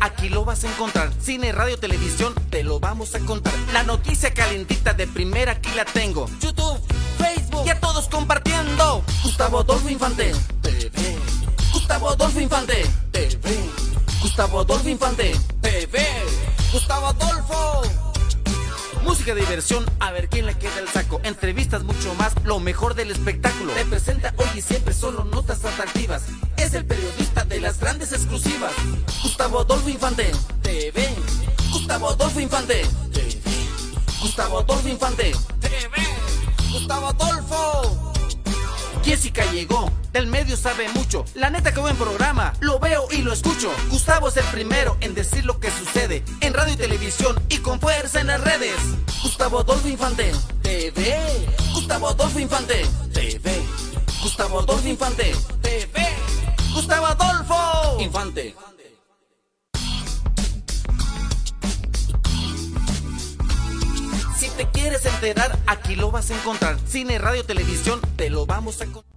aquí lo vas a encontrar. Cine, radio, televisión, te lo vamos a contar. La noticia calentita de primera aquí la tengo. YouTube, Facebook, y a todos compartiendo. Gustavo Adolfo Infante, TV. Gustavo Adolfo Infante, TV. Gustavo Adolfo Infante, TV. Gustavo Adolfo. Música de diversión, a ver quién le queda el saco. Entrevistas mucho más, lo mejor del espectáculo. Te presenta hoy y siempre solo notas atractivas. Es el periodista de las grandes exclusivas. Gustavo Adolfo Infante, TV. Gustavo Adolfo Infante, TV. Gustavo Adolfo Infante, TV. Gustavo Adolfo. Jessica llegó, del medio sabe mucho. La neta que buen programa, lo veo y lo escucho. Gustavo es el primero en decir lo que sucede en radio y televisión y con fuerza en las redes. Gustavo Adolfo Infante, TV. Gustavo Adolfo Infante, TV. Gustavo Adolfo Infante, TV. Gustavo Adolfo Infante. Te quieres enterar, aquí lo vas a encontrar. Cine, radio, televisión, te lo vamos a contar.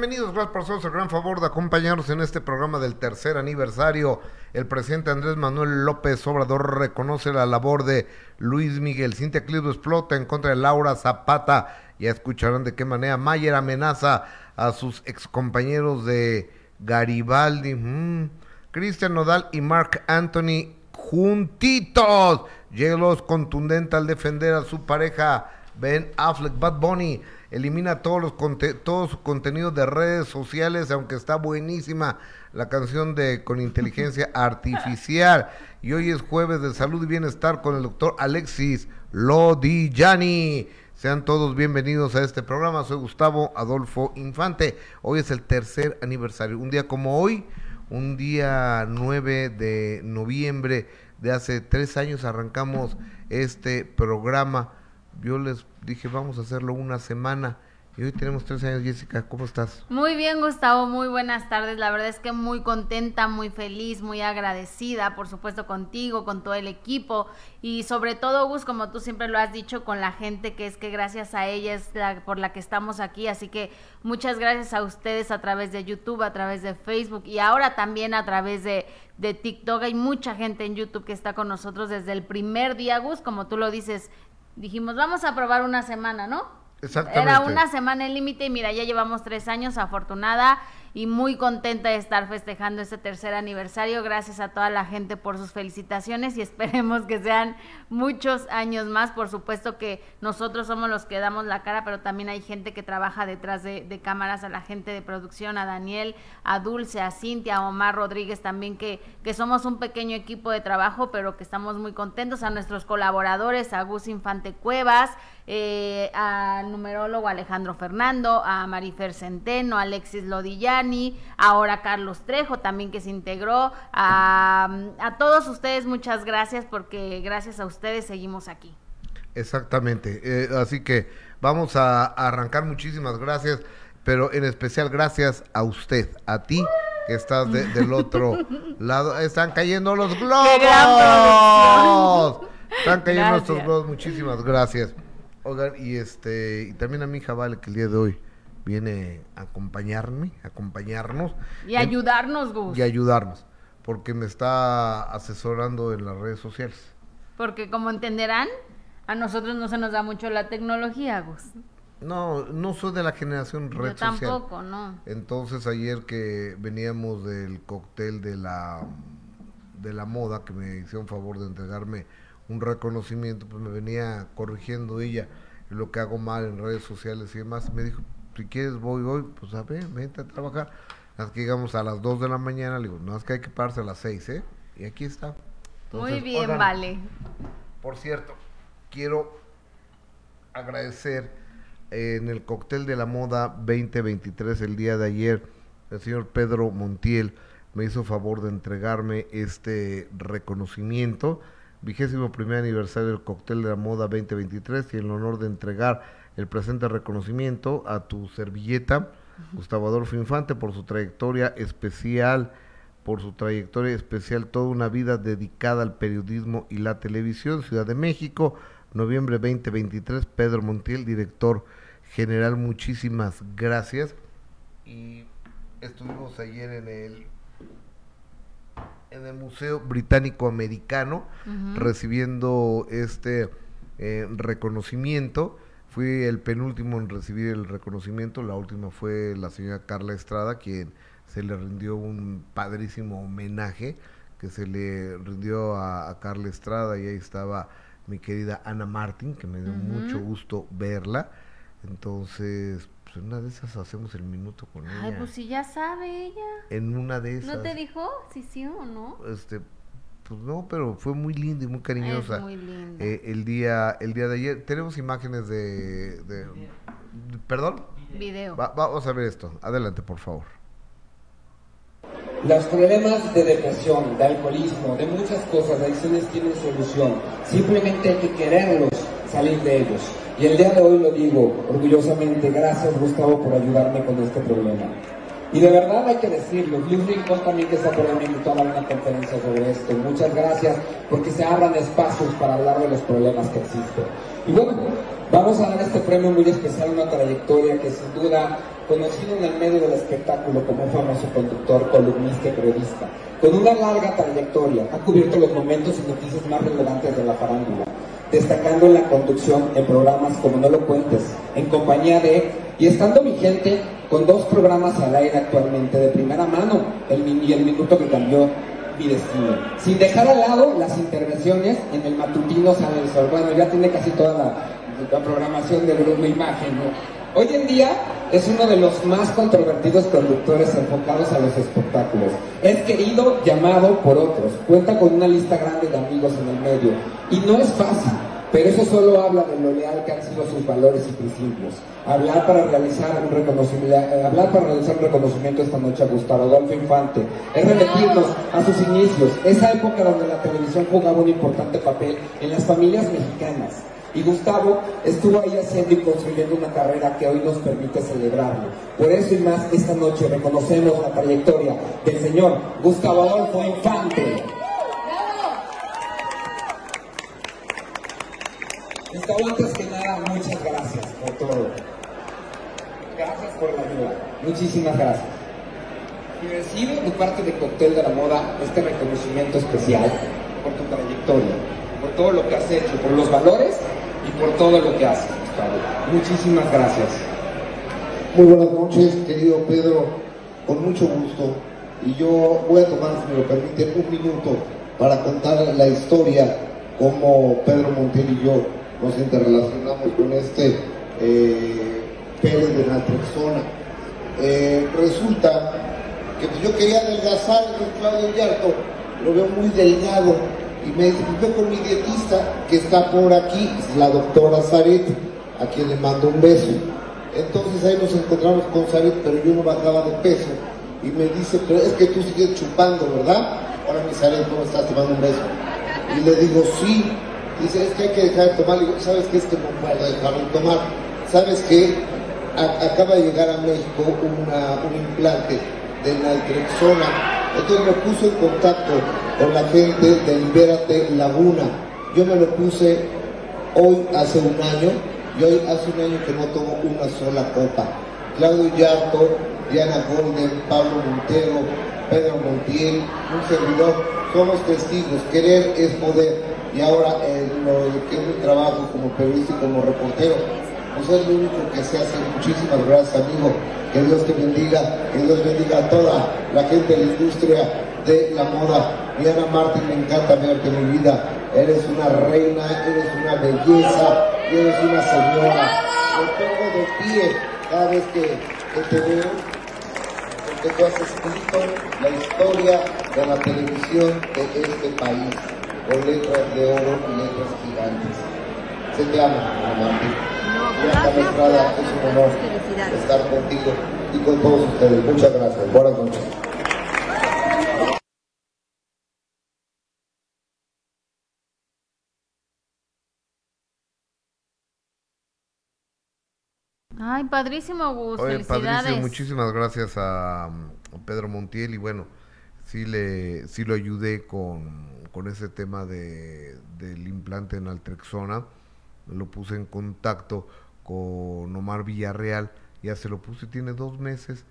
Bienvenidos, gracias por hacernos el gran favor de acompañarnos en este programa del tercer aniversario. El presidente Andrés Manuel López Obrador reconoce la labor de Luis Miguel. Cintia Clido explota en contra de Laura Zapata. Ya escucharán de qué manera Mayer amenaza a sus excompañeros de Garibaldi. Mm. Cristian Nodal y Mark Anthony juntitos. Llegos contundente al defender a su pareja Ben Affleck, Bad Bunny elimina todos los conte todo su contenido de redes sociales, aunque está buenísima la canción de con inteligencia artificial. Y hoy es jueves de salud y bienestar con el doctor Alexis Lodillani. Sean todos bienvenidos a este programa. Soy Gustavo Adolfo Infante. Hoy es el tercer aniversario. Un día como hoy, un día 9 de noviembre de hace tres años arrancamos este programa. Yo les dije, vamos a hacerlo una semana. Y hoy tenemos tres años, Jessica, ¿cómo estás? Muy bien, Gustavo, muy buenas tardes. La verdad es que muy contenta, muy feliz, muy agradecida, por supuesto, contigo, con todo el equipo y sobre todo, Gus, como tú siempre lo has dicho, con la gente que es que gracias a ella es por la que estamos aquí. Así que muchas gracias a ustedes a través de YouTube, a través de Facebook y ahora también a través de, de TikTok. Hay mucha gente en YouTube que está con nosotros desde el primer día, Gus, como tú lo dices. Dijimos, vamos a probar una semana, ¿no? Exactamente. Era una semana el límite y mira, ya llevamos tres años, afortunada y muy contenta de estar festejando este tercer aniversario. Gracias a toda la gente por sus felicitaciones y esperemos que sean muchos años más. Por supuesto que nosotros somos los que damos la cara, pero también hay gente que trabaja detrás de, cámaras, a la gente de producción, a Daniel, a Dulce, a Cintia, a Omar Rodríguez también, que, que somos un pequeño equipo de trabajo, pero que estamos muy contentos, a nuestros colaboradores, a Gus Infante Cuevas, eh, al numerólogo Alejandro Fernando, a Marifer Centeno, a Alexis Lodillani, ahora Carlos Trejo también que se integró, a, a todos ustedes muchas gracias porque gracias a ustedes seguimos aquí. Exactamente, eh, así que vamos a, arrancar, muchísimas gracias, pero en especial gracias a usted, a ti que estás de- del otro lado. Están cayendo los globos. Están cayendo Gracias. globos, muchísimas gracias. Oigan, y este, y también a mi hija Vale, que el día de hoy viene a acompañarme, a acompañarnos. Y en- ayudarnos, Gus, y ayudarnos, porque me está asesorando en las redes sociales. porque como entenderán, a nosotros no se nos da mucho la tecnología, Gus. No, no soy de la generación red Yo social. tampoco, ¿no? Entonces ayer que veníamos del cóctel de la de la moda que me hicieron favor de entregarme un reconocimiento, pues me venía corrigiendo ella lo que hago mal en redes sociales y demás. Me dijo, si quieres voy hoy, pues a ver, vente a trabajar. Hasta que llegamos a las 2 de la mañana, le digo, no, es que hay que pararse a las 6, ¿eh? Y aquí está. Muy bien, vale. Por cierto, quiero agradecer eh, en el cóctel de la moda 2023 el día de ayer, el señor Pedro Montiel me hizo favor de entregarme este reconocimiento, vigésimo primer aniversario del cóctel de la moda 2023 y el honor de entregar el presente reconocimiento a tu servilleta, Gustavo Adolfo Infante, por su trayectoria especial, por su trayectoria especial, toda una vida dedicada al periodismo y la televisión, Ciudad de México, noviembre 2023, Pedro Montiel, director general, muchísimas gracias. Y estuvimos ayer en el en el Museo Británico Americano recibiendo este eh, reconocimiento. Fui el penúltimo en recibir el reconocimiento, la última fue la señora Carla Estrada, quien se le rindió un padrísimo homenaje que se le rindió a, Carla Estrada y ahí estaba mi querida Ana Martín, que me dio mucho gusto verla. Entonces, pues en una de esas hacemos el minuto con ella. Ay, pues si ya sabe ella. En una de esas. ¿No te dijo si sí o no? Este, pues no, pero fue muy linda y muy cariñosa. Es muy linda. Eh, el día, el día de ayer tenemos imágenes de, de, perdón. Video. vamos a ver esto. Adelante, por favor. Los problemas de depresión, de alcoholismo, de muchas cosas, adicciones tienen solución. Simplemente hay que quererlos salir de ellos. Y el día de hoy lo digo orgullosamente, gracias Gustavo por ayudarme con este problema. Y de verdad hay que decirlo, Luis Rincón también que está por me invitó a dar una conferencia sobre esto. Muchas gracias porque se abran espacios para hablar de los problemas que existen. Y bueno, vamos a dar este premio muy especial, una trayectoria que sin duda, conocido en el medio del espectáculo como un famoso conductor, columnista y periodista, con una larga trayectoria, ha cubierto los momentos y noticias más relevantes de la farándula destacando la conducción en programas como No lo cuentes, en compañía de, y estando vigente con dos programas al aire actualmente de primera mano, el, y el minuto que cambió mi destino. Sin dejar al lado las intervenciones en el matutino Sol. Bueno, ya tiene casi toda la, programación de Grupo Imagen, Hoy en día es uno de los más controvertidos conductores enfocados a los espectáculos. Es querido, llamado por otros. Cuenta con una lista grande de amigos en el medio. Y no es fácil, pero eso solo habla de lo leal que han sido sus valores y principios. Hablar para realizar un reconocimiento, eh, hablar para realizar un reconocimiento esta noche a Gustavo Adolfo Infante es remitirnos a sus inicios, esa época donde la televisión jugaba un importante papel en las familias mexicanas y Gustavo estuvo ahí haciendo y construyendo una carrera que hoy nos permite celebrarlo. Por eso y más, esta noche reconocemos la trayectoria del señor Gustavo Adolfo Infante. Gustavo, antes que nada, muchas gracias por todo. Gracias por la ayuda. Muchísimas gracias. Y recibo de parte de Cóctel de la Moda este reconocimiento especial por tu trayectoria, por todo lo que has hecho, por los valores y por todo lo que haces, Muchísimas gracias. Muy buenas noches, querido Pedro, con mucho gusto. Y yo voy a tomar, si me lo permite, un minuto para contar la historia, cómo Pedro Montiel y yo nos interrelacionamos con este eh, Pérez de Naltrexona. Eh, resulta que pues, yo quería adelgazar el Claudio Yarto, lo veo muy delgado, y me dice, con mi dietista que está por aquí, la doctora Sarit, a quien le mando un beso. Entonces ahí nos encontramos con Sarit, pero yo no bajaba de peso. Y me dice, pero es que tú sigues chupando, ¿verdad? Ahora mi Sarit, ¿cómo estás? Te mando un beso. Y le digo, sí. Dice, es que hay que dejar de tomar. Y digo, ¿sabes qué? Es que no puedo dejar de tomar. ¿Sabes qué? acaba de llegar a México un implante de naltrexona entonces me puse en contacto con la gente de Libérate Laguna. Yo me lo puse hoy hace un año y hoy hace un año que no tomo una sola copa. Claudio Yarto, Diana Golden, Pablo Montero, Pedro Montiel, un servidor, somos testigos. Querer es poder. Y ahora en lo que es mi trabajo como periodista y como reportero, pues es lo único que se hace. Muchísimas gracias, amigo. Que Dios te bendiga, que Dios bendiga a toda la gente de la industria de la moda. Diana Martín, me encanta verte mi vida. Eres una reina, eres una belleza, eres una señora. Me pongo de pie cada vez que, te veo, porque tú has escrito la historia de la televisión de este país, con letras de oro y letras gigantes. Se te ama, mamá Martín. La entrada es un honor estar contigo y con todos ustedes. Muchas gracias. Buenas noches. Ay, padrísimo, Gus. Oye, Felicidades. padrísimo, muchísimas gracias a, um, Pedro Montiel y bueno, sí le sí lo ayudé con, con ese tema de, del implante en altrexona, lo puse en contacto con Omar Villarreal, ya se lo puse, tiene dos meses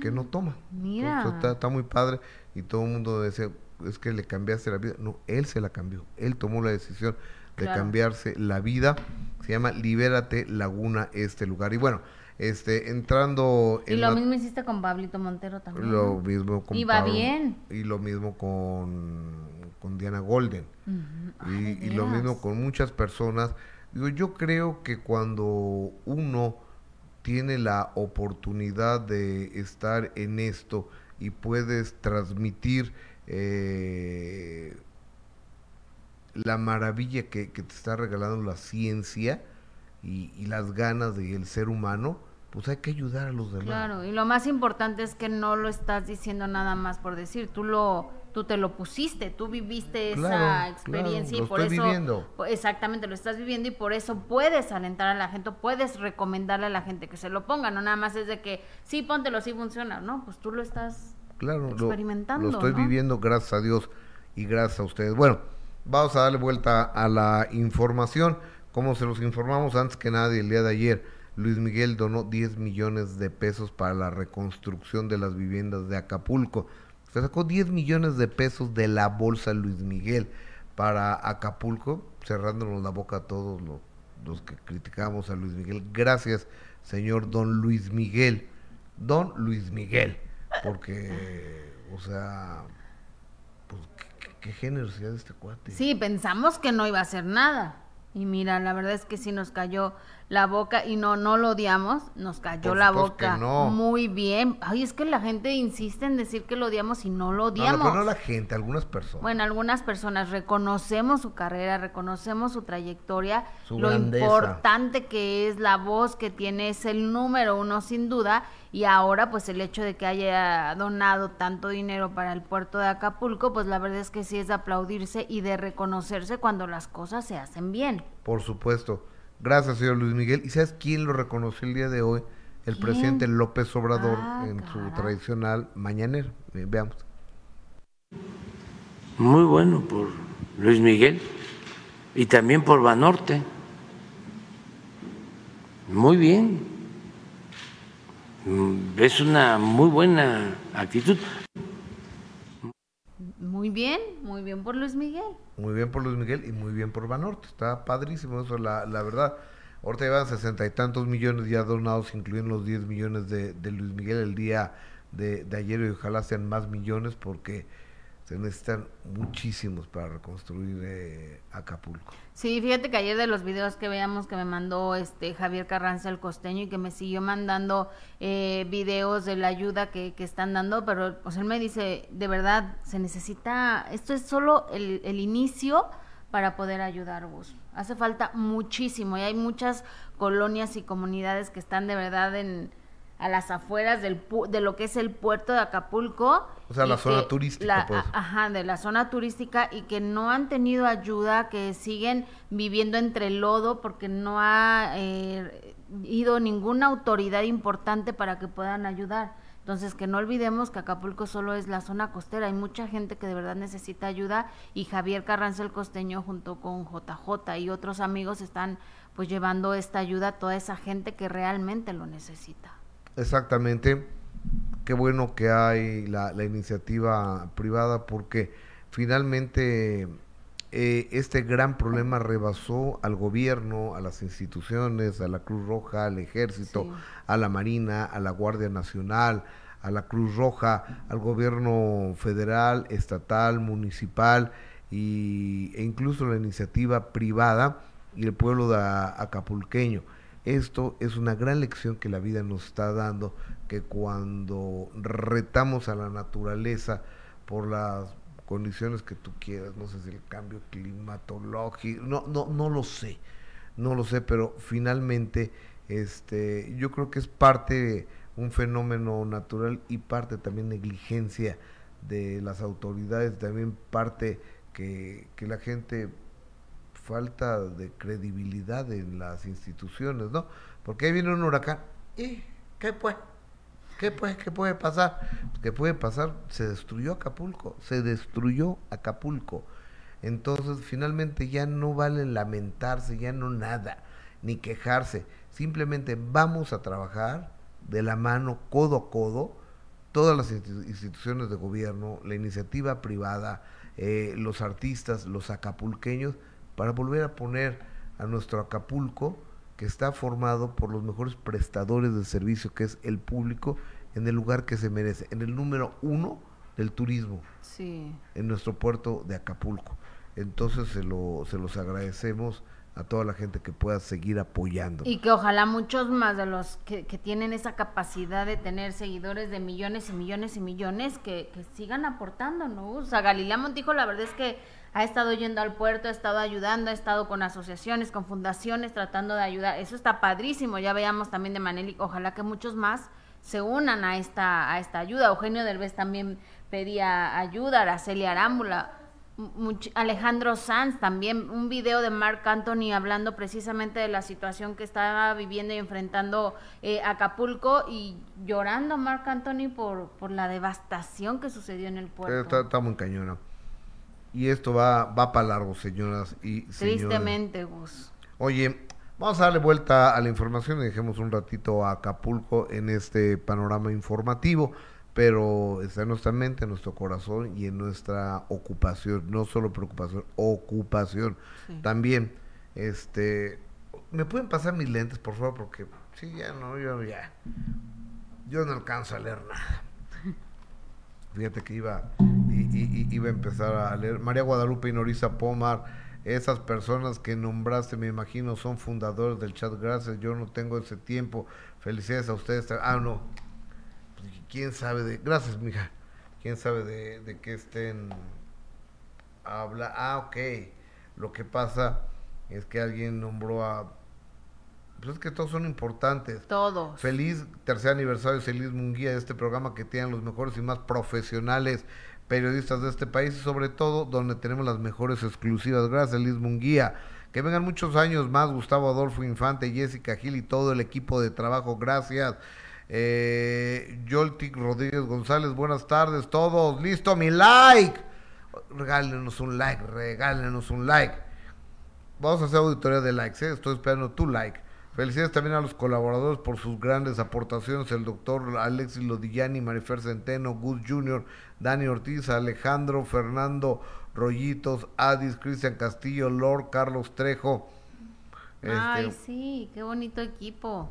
que no toma. Mira. Entonces, está, está muy padre y todo el mundo decía, es que le cambiaste la vida. No, él se la cambió, él tomó la decisión de Claro. cambiarse la vida. Se llama Libérate Laguna este lugar. Y bueno, este entrando Y lo la- mismo hiciste con Pablito Montero también. lo mismo con Y va Pablo- bien. y lo mismo con, con Diana Golden y, Ay, de y lo mismo con muchas personas. Digo, yo creo que cuando uno tiene la oportunidad de estar en esto y puedes transmitir eh, la maravilla que, que te está regalando la ciencia y, y las ganas del ser humano, pues hay que ayudar a los demás. Claro, y lo más importante es que no lo estás diciendo nada más por decir, tú lo tú te lo pusiste, tú viviste esa experiencia claro, y lo por estoy eso viviendo. exactamente lo estás viviendo y por eso puedes alentar a la gente, puedes recomendarle a la gente que se lo ponga, no nada más es de que sí, póntelo, sí funciona, no, pues tú lo estás Claro, lo- experimentando, Lo, estoy ¿no? viviendo, gracias a Dios y gracias a ustedes. Bueno, vamos a darle vuelta a la información. Como se los informamos antes que nadie el día de ayer, Luis Miguel donó 10 millones de pesos para la reconstrucción de las viviendas de Acapulco. Se sacó 10 millones de pesos de la bolsa Luis Miguel para Acapulco, cerrándonos la boca a todos los, los que criticamos a Luis Miguel. Gracias, señor Don Luis Miguel. Don Luis Miguel. Porque, o sea, qué, generosidad este cuate. Sí, pensamos que no iba a hacer nada. Y mira, la verdad es que sí nos cayó la boca y no, no lo odiamos, nos cayó Por la boca no. muy bien. Ay, es que la gente insiste en decir que lo odiamos y no lo No, no, odiamos. pero no la gente, algunas personas. Bueno, algunas personas reconocemos su carrera, reconocemos su trayectoria, Su lo grandeza. importante que es la voz que tiene es el número uno sin duda y ahora pues el hecho de que haya donado tanto dinero para el puerto de Acapulco, pues la verdad es que sí es de aplaudirse y de reconocerse cuando las cosas se hacen bien. Por supuesto. Gracias, señor Luis Miguel. ¿Y sabes quién lo reconoció el día de hoy? El ¿Quién? presidente López Obrador Ah, en su tradicional mañanero. Eh, veamos. muy bueno por Luis Miguel y también por Banorte. Muy bien. Mm, Es una muy buena actitud. Muy bien, muy bien por Luis Miguel. Muy bien por Luis Miguel y muy bien por Banorte. Está padrísimo eso, la, la verdad. Ahorita llevan sesenta y tantos millones ya donados, incluyendo los 10 millones de, de Luis Miguel el día de, de ayer y ojalá sean más millones porque se necesitan muchísimos para reconstruir eh, Acapulco. Sí, fíjate que ayer de los videos que veíamos que me mandó este Javier Carranza el costeño y que me siguió mandando eh, videos de la ayuda que, que están dando, pero pues él me dice, de verdad, se necesita, esto es solo el, el inicio para poder ayudar vos. Hace falta muchísimo y hay muchas colonias y comunidades que están de verdad en a las afueras del pu- de lo que es el puerto de Acapulco. O sea, la zona turística, la- pues. a- Ajá, de la zona turística y que no han tenido ayuda, que siguen viviendo entre el lodo porque no ha eh, ido ninguna autoridad importante para que puedan ayudar. Entonces, que no olvidemos que Acapulco solo es la zona costera. Hay mucha gente que de verdad necesita ayuda y Javier Carranza el Costeño junto con JJ y otros amigos están pues llevando esta ayuda a toda esa gente que realmente lo necesita. Exactamente. Qué bueno que hay la, la iniciativa privada porque finalmente eh, este gran problema rebasó al gobierno, a las instituciones, a la Cruz Roja, al ejército, Sí. a la Marina, a la Guardia Nacional, a la Cruz Roja, al gobierno federal, estatal, municipal y, e incluso la iniciativa privada y el pueblo de acapulqueño. Esto es una gran lección que la vida nos está dando, que cuando retamos a la naturaleza por las condiciones que tú quieras, no sé si el cambio climatológico, no, no, no lo sé, no lo sé, pero finalmente este, yo creo que es parte un fenómeno natural y parte también negligencia de las autoridades, también parte que, que la gente falta de credibilidad en las instituciones, ¿no? Porque ahí viene un huracán, ¿y qué pues? ¿Qué pues? ¿Qué puede pasar? ¿Qué puede pasar? Se destruyó Acapulco, se destruyó Acapulco. Entonces, finalmente ya no vale lamentarse, ya no nada, ni quejarse. Simplemente vamos a trabajar de la mano, codo a codo, todas las instituciones de gobierno, la iniciativa privada, eh, los artistas, los acapulqueños, para volver a poner a nuestro Acapulco, que está formado por los mejores prestadores de servicio, que es el público, en el lugar que se merece, en el número uno del turismo, Sí. en nuestro puerto de Acapulco. Entonces se, lo, se los agradecemos a toda la gente que pueda seguir apoyando. Y que ojalá muchos más de los que, que tienen esa capacidad de tener seguidores de millones y millones y millones que, que sigan aportando, ¿no? O sea, Galilea Montijo la verdad es que ha estado yendo al puerto, ha estado ayudando, ha estado con asociaciones, con fundaciones tratando de ayudar. Eso está padrísimo. Ya veíamos también de Maneli, ojalá que muchos más se unan a esta, a esta ayuda. Eugenio Derbez también pedía ayuda, Araceli Arámbula, Alejandro Sanz también, un video de Marc Anthony hablando precisamente de la situación que estaba viviendo y enfrentando eh, Acapulco y llorando Marc Anthony por, por la devastación que sucedió en el puerto. está, muy. Y esto va, va para largo, señoras y señores. Tristemente, Gus. Oye, vamos a darle vuelta a la información y dejemos un ratito a Acapulco en este panorama informativo, pero está en nuestra mente, en nuestro corazón y en nuestra ocupación, no solo preocupación, ocupación. Sí. También, este, ¿me pueden pasar mis lentes, por favor? Porque, sí, ya no, yo ya, yo no alcanzo a leer nada. Fíjate que iba, iba a empezar a leer. María Guadalupe y Norisa Pomar, esas personas que nombraste, me imagino, son fundadores del chat. Gracias, yo no tengo ese tiempo. Felicidades a ustedes. Ah, no. Pues, ¿Quién sabe de.? Gracias, mija. ¿Quién sabe de, de qué estén habla Ah, ok. Lo que pasa es que alguien nombró a. Pues es que todos son importantes. Todos. Feliz tercer aniversario, Feliz Munguía de este programa que tienen los mejores y más profesionales periodistas de este país y sobre todo donde tenemos las mejores exclusivas. Gracias, Liz Munguía. Que vengan muchos años más, Gustavo Adolfo Infante, Jessica Gil y todo el equipo de trabajo. Gracias. Eh, Yoltic Rodríguez González, buenas tardes todos. Listo, mi like. Regálenos un like, regálenos un like. Vamos a hacer auditoría de likes, ¿eh? estoy esperando tu like. Felicidades también a los colaboradores por sus grandes aportaciones, el doctor Alexis Lodillani, Marifer Centeno, Gus Jr., Dani Ortiz, Alejandro, Fernando Rollitos, Adis, Cristian Castillo, Lord, Carlos Trejo. Ay, Este, sí, qué bonito equipo.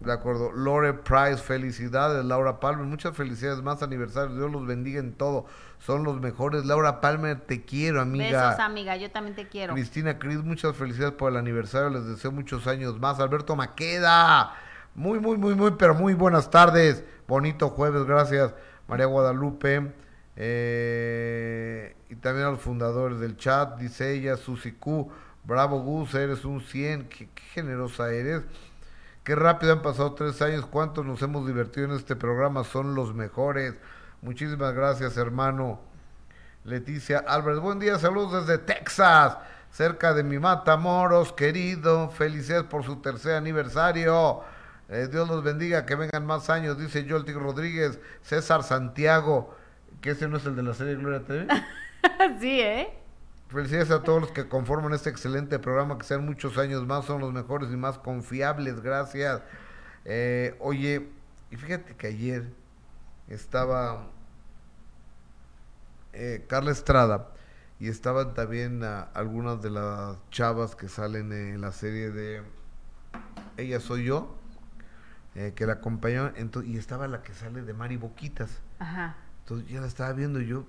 De acuerdo. Lore Price, felicidades. Laura Palmer, muchas felicidades. Más aniversarios. Dios los bendiga en todo. Son los mejores. Laura Palmer, te quiero, amiga. Besos, amiga, yo también te quiero. Cristina Cris, muchas felicidades por el aniversario. Les deseo muchos años más. Alberto Maqueda, muy, muy, muy, muy, pero muy buenas tardes. Bonito jueves, gracias. María Guadalupe. eh, y también a los fundadores del chat, dice ella, Susi Q. Bravo Gus, eres un 100. Qué, qué generosa eres. Qué rápido han pasado tres años. Cuántos nos hemos divertido en este programa. Son los mejores. Muchísimas gracias, hermano. Leticia Álvarez, buen día, saludos desde Texas, cerca de mi Matamoros, querido. Felicidades por su tercer aniversario. Eh, Dios los bendiga, que vengan más años, dice Joltic Rodríguez, César Santiago, que ese no es el de la serie Gloria TV. sí, ¿eh? Felicidades a todos los que conforman este excelente programa, que sean muchos años más, son los mejores y más confiables, gracias. Eh, oye, y fíjate que ayer estaba eh, Carla Estrada y estaban también ah, algunas de las chavas que salen en la serie de Ella Soy Yo, eh, que la ento- y estaba la que sale de Mari Boquitas. Ajá. Entonces ya la estaba viendo y yo,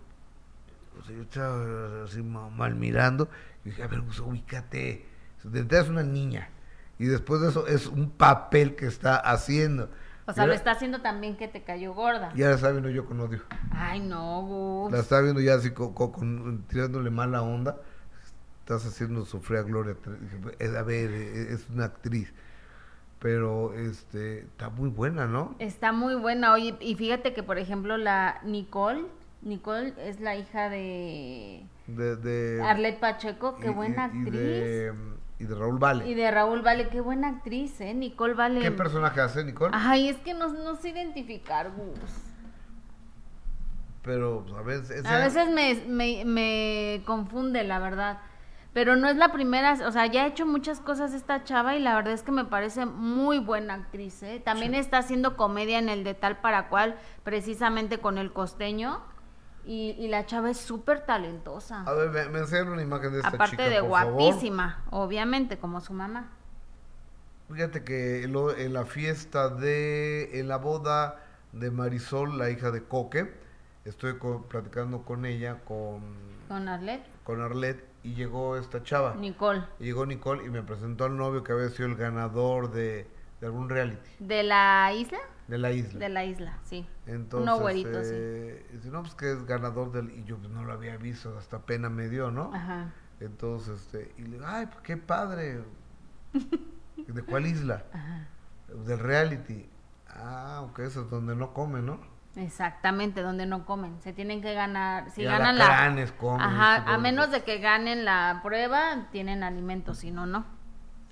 o sea, yo estaba así ma- mal mirando y dije, a ver, pues, ubícate. De entrada es una niña y después de eso es un papel que está haciendo. O sea, lo está haciendo también que te cayó gorda. Ya la estaba viendo yo con odio. Ay, no, Gus. La estaba viendo ya así co- co- con- tirándole mala onda. Estás haciendo sufrir a Gloria. "Eh, A ver, eh, es una actriz. Pero este está muy buena, ¿no? Está muy buena. Oye, y fíjate que, por ejemplo, la Nicole, Nicole es la hija de De, de Arlette Pacheco, qué y- buena actriz. Y de, y de Raúl Vale. Y de Raúl Vale, qué buena actriz, ¿eh? Nicole Vale. ¿Qué personaje hace, Nicole? Ay, es que no, no sé identificar, Gus. Pero pues, a veces... A veces me, me, me confunde, la verdad. Pero no es la primera, o sea, ya ha hecho muchas cosas esta chava y la verdad es que me parece muy buena actriz, ¿eh? También está haciendo comedia en el de tal para cual, precisamente con el costeño. Y, y la chava es súper talentosa. A ver, me, me enseñan una imagen de esta Aparte chica, de por favor. guapísima, obviamente, como su mamá. Fíjate que lo- en la fiesta de, en la boda de Marisol, la hija de Coque, estoy co- platicando con ella, con, Con Arlet. con Arlet, y llegó esta chava. Nicole. Y llegó Nicole y me presentó al novio que había sido el ganador de, de algún reality ¿De la isla? De la isla. De la isla, sí. Entonces, Uno güerito, eh, dice, no, pues que es ganador del... Y yo pues, no lo había visto, hasta pena me dio, ¿no? Ajá. Entonces, este, y le digo, ay, pues qué padre. ¿De cuál isla? Ajá. Del reality. Ah, ok, eso es donde no come, ¿no? Exactamente, donde no comen. Se tienen que ganar. Si Y ganan la. comen, Ajá, a menos de que ganen la prueba, tienen alimento, si no, no.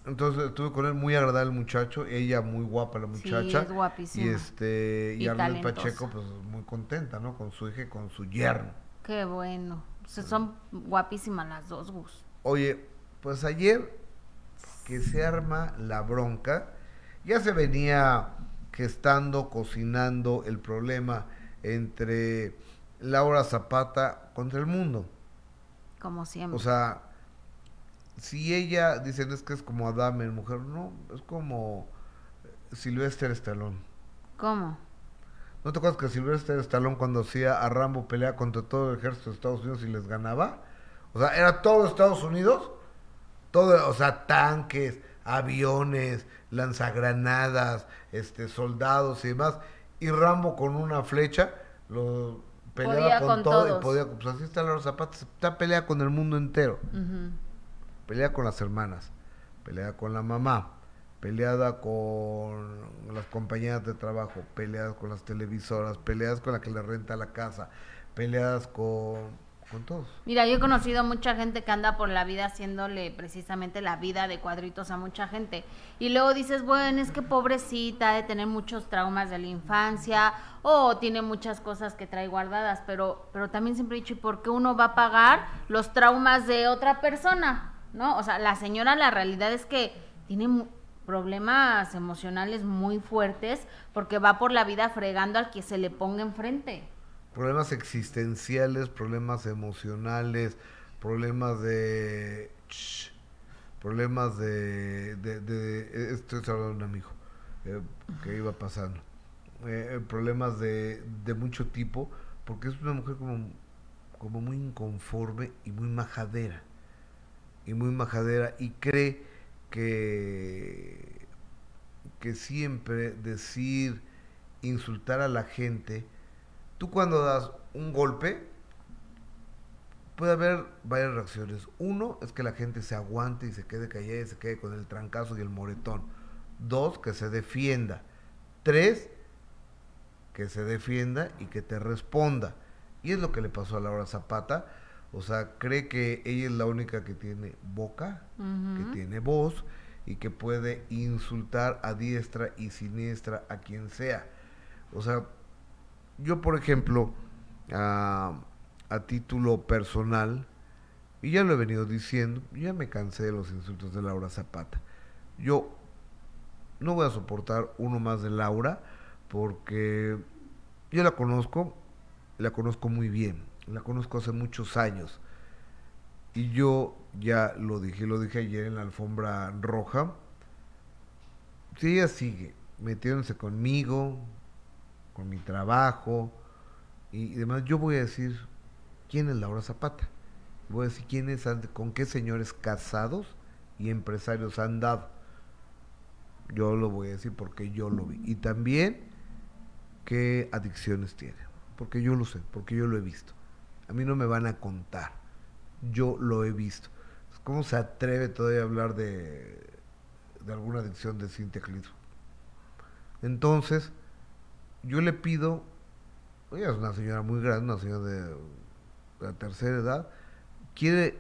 Entonces estuve con él muy agradable el muchacho, ella muy guapa la Sí, muchacha. es guapísima. Y este, y, Y. Pacheco, pues muy contenta, ¿no? Con su hija y con su yerno. Qué bueno. O sea, son guapísimas las dos, Gus. Oye, pues ayer que se arma la bronca, ya se venía gestando, cocinando el problema entre Laura Zapata contra el mundo. Como siempre. O sea, si ella dicen es que es como Adame, mujer, no, es como Sylvester Stallone. ¿Cómo? ¿No te acuerdas que Sylvester Stallone cuando hacía a Rambo pelea contra todo el ejército de Estados Unidos y les ganaba? O sea, era todo Estados Unidos, todo, o sea, tanques, aviones, lanzagranadas, este, soldados y demás, y Rambo con una flecha lo peleaba Podía con, con todo todos. y podía, pues así está los zapatos, está pelea con el mundo entero. Pelea con las hermanas, pelea con la mamá, peleada con las compañías de trabajo, peleadas con las televisoras, peleadas con la que le renta la casa, peleadas con, con todos. Mira, yo he conocido mucha gente que anda por la vida haciéndole precisamente la vida de cuadritos a mucha gente. Y luego dices, bueno, es que pobrecita, de tener muchos traumas de la infancia o tiene muchas cosas que trae guardadas, pero, pero también siempre he dicho, ¿y por qué uno va a pagar los traumas de otra persona? ¿No? O sea, la señora, la realidad es que tiene problemas emocionales muy fuertes porque va por la vida fregando al que se le ponga enfrente. Problemas existenciales, problemas emocionales, problemas de... Shh, problemas de... de, de- estoy hablando de un amigo eh, que iba pasando. Eh, problemas de, de mucho tipo, porque es una mujer como, como muy inconforme y muy majadera. Y muy majadera y cree que, que siempre decir, insultar a la gente, tú cuando das un golpe, puede haber varias reacciones. Uno es que la gente se aguante y se quede callada y se quede con el trancazo y el moretón. Dos, que se defienda. Tres, que se defienda y que te responda. Y es lo que le pasó a Laura Zapata. O sea, cree que ella es la única que tiene boca, que tiene voz y que puede insultar a diestra y siniestra a quien sea. O sea, yo por ejemplo, a, a título personal, y ya lo he venido diciendo, ya me cansé de los insultos de Laura Zapata. Yo no voy a soportar uno más de Laura porque yo la conozco, la conozco muy bien, la conozco hace muchos años. Y yo ya lo dije, lo dije ayer en la alfombra roja. Si ella sigue metiéndose conmigo, con mi trabajo y demás, yo voy a decir quién es Laura Zapata. Voy a decir quiénes han- con qué señores casados y empresarios han dado. Yo lo voy a decir porque yo lo vi. Y también qué adicciones tiene. Porque yo lo sé, porque yo lo he visto. A mí no me van a contar. Yo lo he visto. ¿Cómo se atreve todavía a hablar de, de alguna adicción de Cintia Clitbo? Entonces, yo le pido, ella es una señora muy grande, una señora de, la tercera edad, quiere,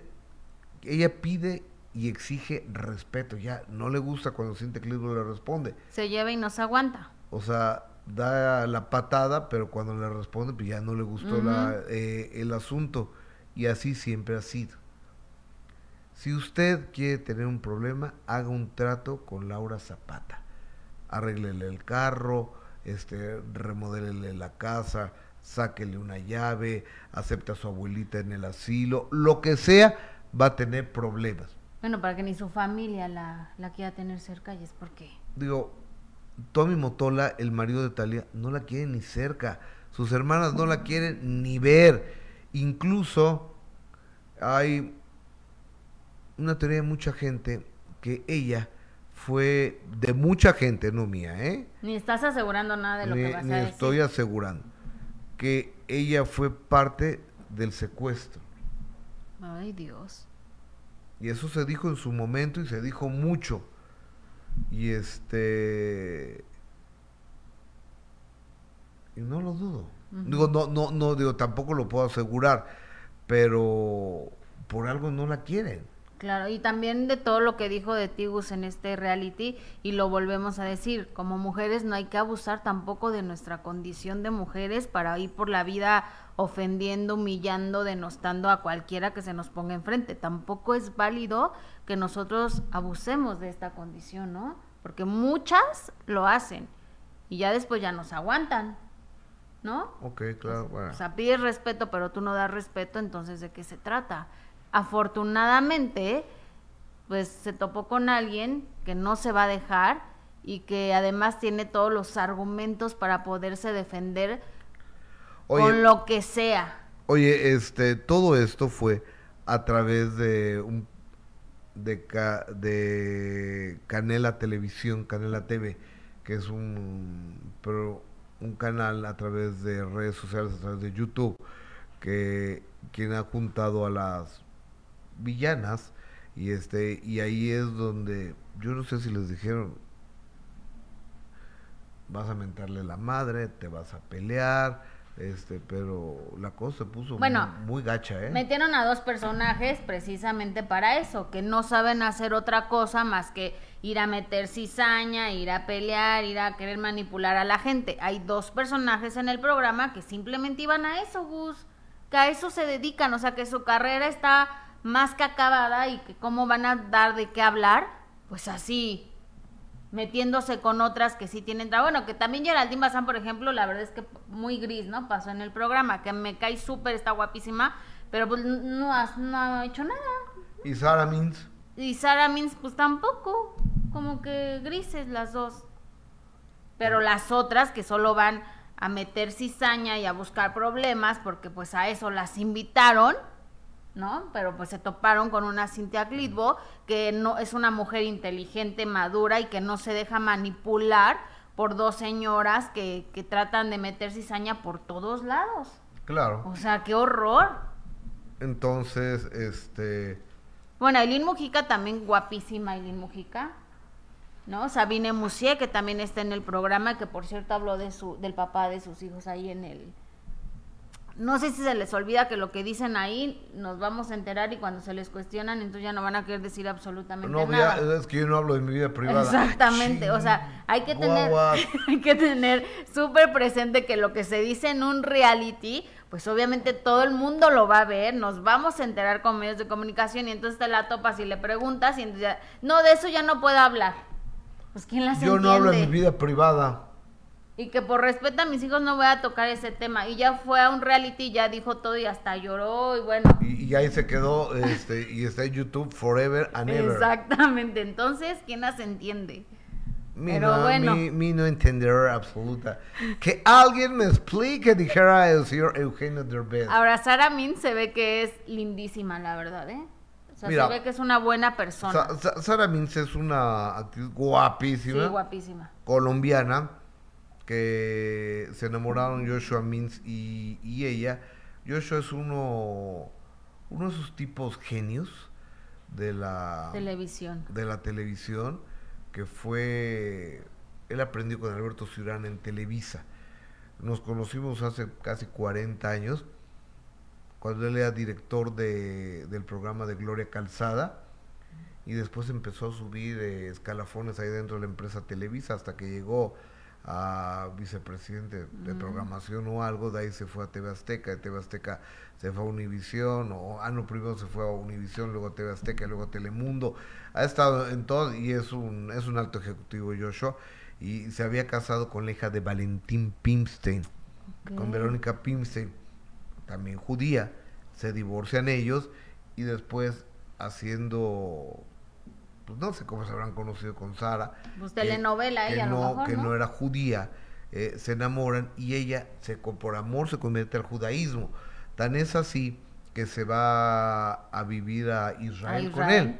ella pide y exige respeto, ya no le gusta cuando Cintia Clitbo le responde. Se lleva y no se aguanta. O sea, da la patada, pero cuando le responde, pues ya no le gustó la, eh, el asunto. Y así siempre ha sido. Si usted quiere tener un problema, haga un trato con Laura Zapata. Arréglele el carro, este, remodélele la casa, sáquele una llave, acepta a su abuelita en el asilo, lo que sea, va a tener problemas. Bueno, para que ni su familia la, la quiera tener cerca, y es porque... Digo, Tommy Motola, el marido de Talia, no la quiere ni cerca. Sus hermanas no la quieren ni ver. Incluso hay una teoría de mucha gente que ella fue de mucha gente, no mía, ¿eh? Ni estás asegurando nada de lo ni, que vas ni a decir. estoy asegurando que ella fue parte del secuestro. Ay, Dios. Y eso se dijo en su momento y se dijo mucho. Y este. Y no lo dudo. Digo, no, no, no, digo, tampoco lo puedo asegurar. Pero por algo no la quieren. Claro, y también de todo lo que dijo de Tigus en este reality, y lo volvemos a decir, como mujeres no hay que abusar tampoco de nuestra condición de mujeres para ir por la vida ofendiendo, humillando, denostando a cualquiera que se nos ponga enfrente. Tampoco es válido que nosotros abusemos de esta condición, ¿no? Porque muchas lo hacen y ya después ya nos aguantan, ¿no? Ok, claro, bueno. O sea, pides respeto, pero tú no das respeto, entonces ¿de qué se trata? Afortunadamente, pues se topó con alguien que no se va a dejar y que además tiene todos los argumentos para poderse defender Oye, con lo que sea. Oye, este, todo esto fue a través de un de, ca- de Canela Televisión, Canela TV, que es un pero un canal a través de redes sociales, a través de YouTube, que quien ha juntado a las villanas y este y ahí es donde yo no sé si les dijeron vas a mentarle la madre, te vas a pelear, este, pero la cosa se puso Bueno, muy, muy gacha, ¿eh? Metieron a dos personajes precisamente para eso, que no saben hacer otra cosa más que ir a meter cizaña, ir a pelear, ir a querer manipular a la gente. Hay dos personajes en el programa que simplemente iban a eso, Gus, que a eso se dedican, o sea que su carrera está más que acabada y que cómo van a dar de qué hablar, pues así, metiéndose con otras que sí tienen trabajo. Bueno, que también Geraldine Bazán, por ejemplo, la verdad es que muy gris, ¿no? Pasó en el programa, que me cae súper, está guapísima, pero pues no ha, no ha hecho nada. Y Sara Mintz, Y Sara Mins, pues tampoco, como que grises las dos. Pero las otras que solo van a meter cizaña y a buscar problemas, porque pues a eso las invitaron, ¿no? Pero pues se toparon con una Cintia Clitbo, que no es una mujer inteligente, madura y que no se deja manipular por dos señoras que, que tratan de meter cizaña por todos lados. claro. O sea, qué horror. Entonces, este, Bueno, Aileen Mujica también guapísima, Aileen Mujica. ¿No? Sabine Musier, que también está en el programa, que por cierto habló de su, del papá de sus hijos ahí en el. No sé si se les olvida que lo que dicen ahí nos vamos a enterar y cuando se les cuestionan, entonces ya no van a querer decir absolutamente no, nada. ya, es que yo no hablo de mi vida privada. Exactamente, o sea, hay que tener, hay que tener súper presente que lo que se dice en un reality, pues obviamente todo el mundo lo va a ver, nos vamos a enterar con medios de comunicación y entonces te la topas y le preguntas y entonces ya, no, de eso ya no puedo hablar. Pues quién las Yo no hablo de mi vida privada. Y que por respeto a mis hijos no voy a tocar ese tema. Y ya fue a un reality, ya dijo todo y hasta lloró y bueno. Y, y ahí se quedó, este, y está en YouTube forever and ever. Exactamente, entonces, ¿quién las entiende? Mi Pero no, bueno. mi, mi no entender absoluta. Que alguien me explique, dijera el señor Eugenio Derbez. Ahora, Sara Min se ve que es lindísima, la verdad, ¿eh? O sea, Mira, se ve que es una buena persona. Sa- Sa- Sara Mintz es una actriz guapísima, sí, guapísima. colombiana, que se enamoraron Joshua Mins y, y ella. Joshua es uno, uno de esos tipos genios de la Televisión. de la televisión que fue él aprendió con Alberto Ciurán en Televisa. Nos conocimos hace casi 40 años cuando él era director de, del programa de Gloria Calzada y después empezó a subir eh, escalafones ahí dentro de la empresa Televisa hasta que llegó a vicepresidente de programación o algo, de ahí se fue a TV Azteca, de TV Azteca se fue a Univisión, o ah no, primero se fue a Univisión, luego a TV Azteca, luego a Telemundo, ha estado en todo y es un, es un alto ejecutivo Joshua, y se había casado con la hija de Valentín Pimstein, con. Verónica Pimstein, también judía, se divorcian ellos y después haciendo pues no sé cómo se habrán conocido con Sara. Pues que- telenovela que ella, a lo no, mejor, que ¿no? no era judía, eh, se enamoran y ella se por amor se convierte al judaísmo. Tan es así que se va a vivir a Israel, A con él.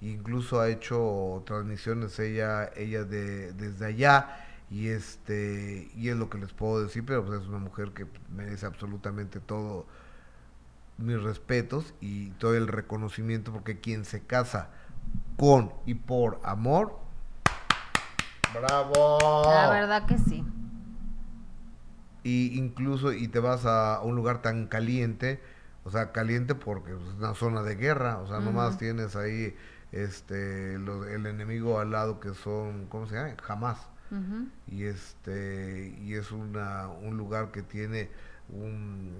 Incluso ha hecho transmisiones ella, ella de, desde allá y este y es lo que les puedo decir, pero pues es una mujer que merece absolutamente todo mis respetos y todo el reconocimiento porque quien se casa con y por amor, bravo. La verdad que sí. Y incluso y te vas a un lugar tan caliente, o sea, caliente porque es una zona de guerra, o sea, nomás tienes ahí este lo- el enemigo al lado que son, ¿cómo se llama? Jamás. Y este y es una un lugar que tiene un,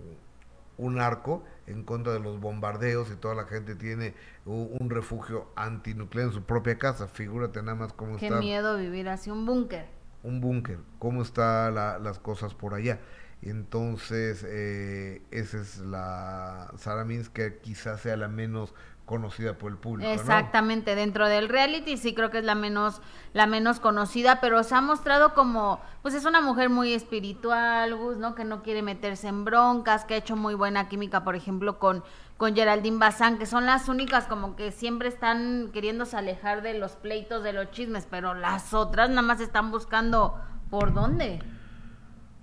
un arco en contra de los bombardeos y toda la gente tiene un, refugio antinuclear en su propia casa figúrate nada más cómo Qué está miedo vivir así un búnker. un búnker cómo están las cosas por allá entonces eh, esa es la Sara que quizás sea la menos conocida por el público ¿no? Exactamente, dentro del reality sí creo que es la menos la menos conocida, pero se ha mostrado como pues es una mujer muy espiritual, Gus, ¿no? Que no quiere meterse en broncas, que ha hecho muy buena química, por ejemplo, con con Geraldine Bazán, que son las únicas como que siempre están queriéndose alejar de los pleitos, de los chismes, pero las otras nada más están buscando por dónde.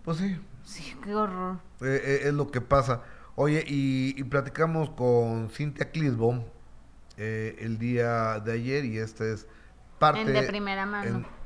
pues sí Sí, qué horror. Eh, eh, es lo que pasa. Oye, y, y platicamos con Cintia Clisbom eh, el día de ayer y esta es parte... En de primera mano. en-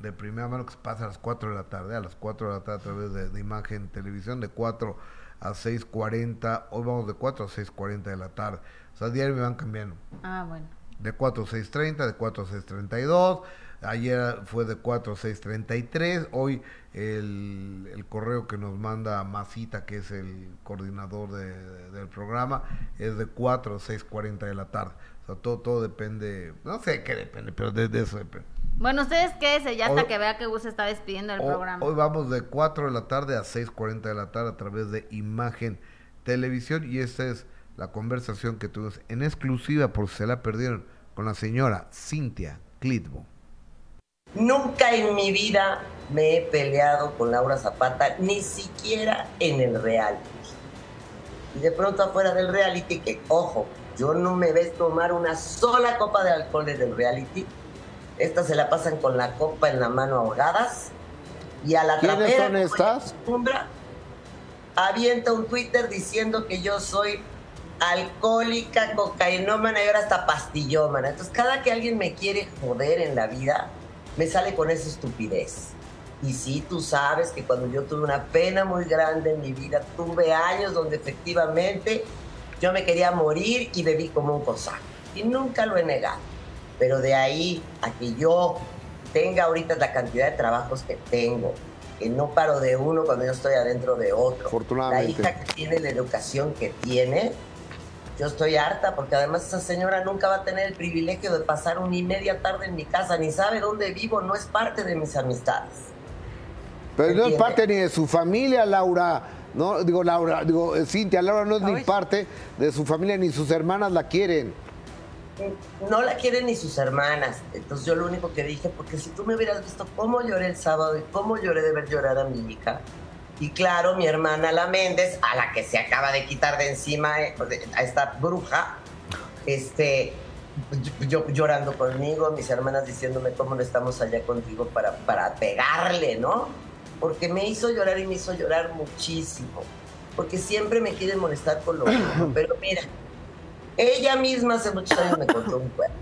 de primera mano que se pasa a las 4 de la tarde, a las 4 de la tarde a través de, de Imagen Televisión, de 4 a 6.40, hoy vamos de 4 a 6.40 de la tarde. O sea, diario me van cambiando Ah, bueno. de 4 a 6.30, de 4 a 6.32, ayer fue de 4 a 6.33, hoy el, el correo que nos manda Masita, que es el coordinador de- de- del programa, es de 4 a 6.40 de la tarde. Sea, todo, todo depende, no sé qué depende, pero de, de eso depende. Bueno, ustedes quédense ya hasta Hoy- que vea que Gus se está despidiendo del Ho- programa. Hoy vamos de 4 de la tarde a 6.40 de la tarde a través de Imagen Televisión y esta es la conversación que tuvimos en exclusiva por si se la perdieron con la señora Cintia Clitbo. Nunca en mi vida me he peleado con Laura Zapata, ni siquiera en el reality. Y de pronto afuera del reality, que ojo, yo no me ves tomar una sola copa de alcohol en el reality. Estas se la pasan con la copa en la mano ahogadas. Y a la ¿Quiénes son estas? acostumbra, avienta un Twitter diciendo que yo soy alcohólica, cocainómana y ahora hasta pastillómana. Entonces, cada que alguien me quiere joder en la vida, me sale con esa estupidez. Y sí, tú sabes que cuando yo tuve una pena muy grande en mi vida, tuve años donde efectivamente yo me quería morir y bebí como un cosaco. Y nunca lo he negado. Pero de ahí a que yo tenga ahorita la cantidad de trabajos que tengo, que no paro de uno cuando yo estoy adentro de otro. La Afortunadamente. hija que tiene la educación que tiene, yo estoy harta porque además esa señora nunca va a tener el privilegio de pasar una y media tarde en mi casa, ni sabe dónde vivo, no es parte de mis amistades. Pero no es parte ni de su familia, Laura. No, digo, Laura, digo, eh, Cintia, Laura no es ni parte de su familia, ni sus hermanas la quieren. No la quieren ni sus hermanas. Entonces yo lo único que dije, porque si tú me hubieras visto cómo lloré el sábado y cómo lloré de ver llorar a mi hija. Y claro, mi hermana La Méndez, a la que se acaba de quitar de encima eh, a esta bruja, este, yo, yo llorando conmigo, mis hermanas diciéndome cómo no estamos allá contigo para, para pegarle, ¿no? Porque me hizo llorar y me hizo llorar muchísimo, porque siempre me quieren molestar con lo mismo, pero mira, ella misma hace muchos años me contó un cuento.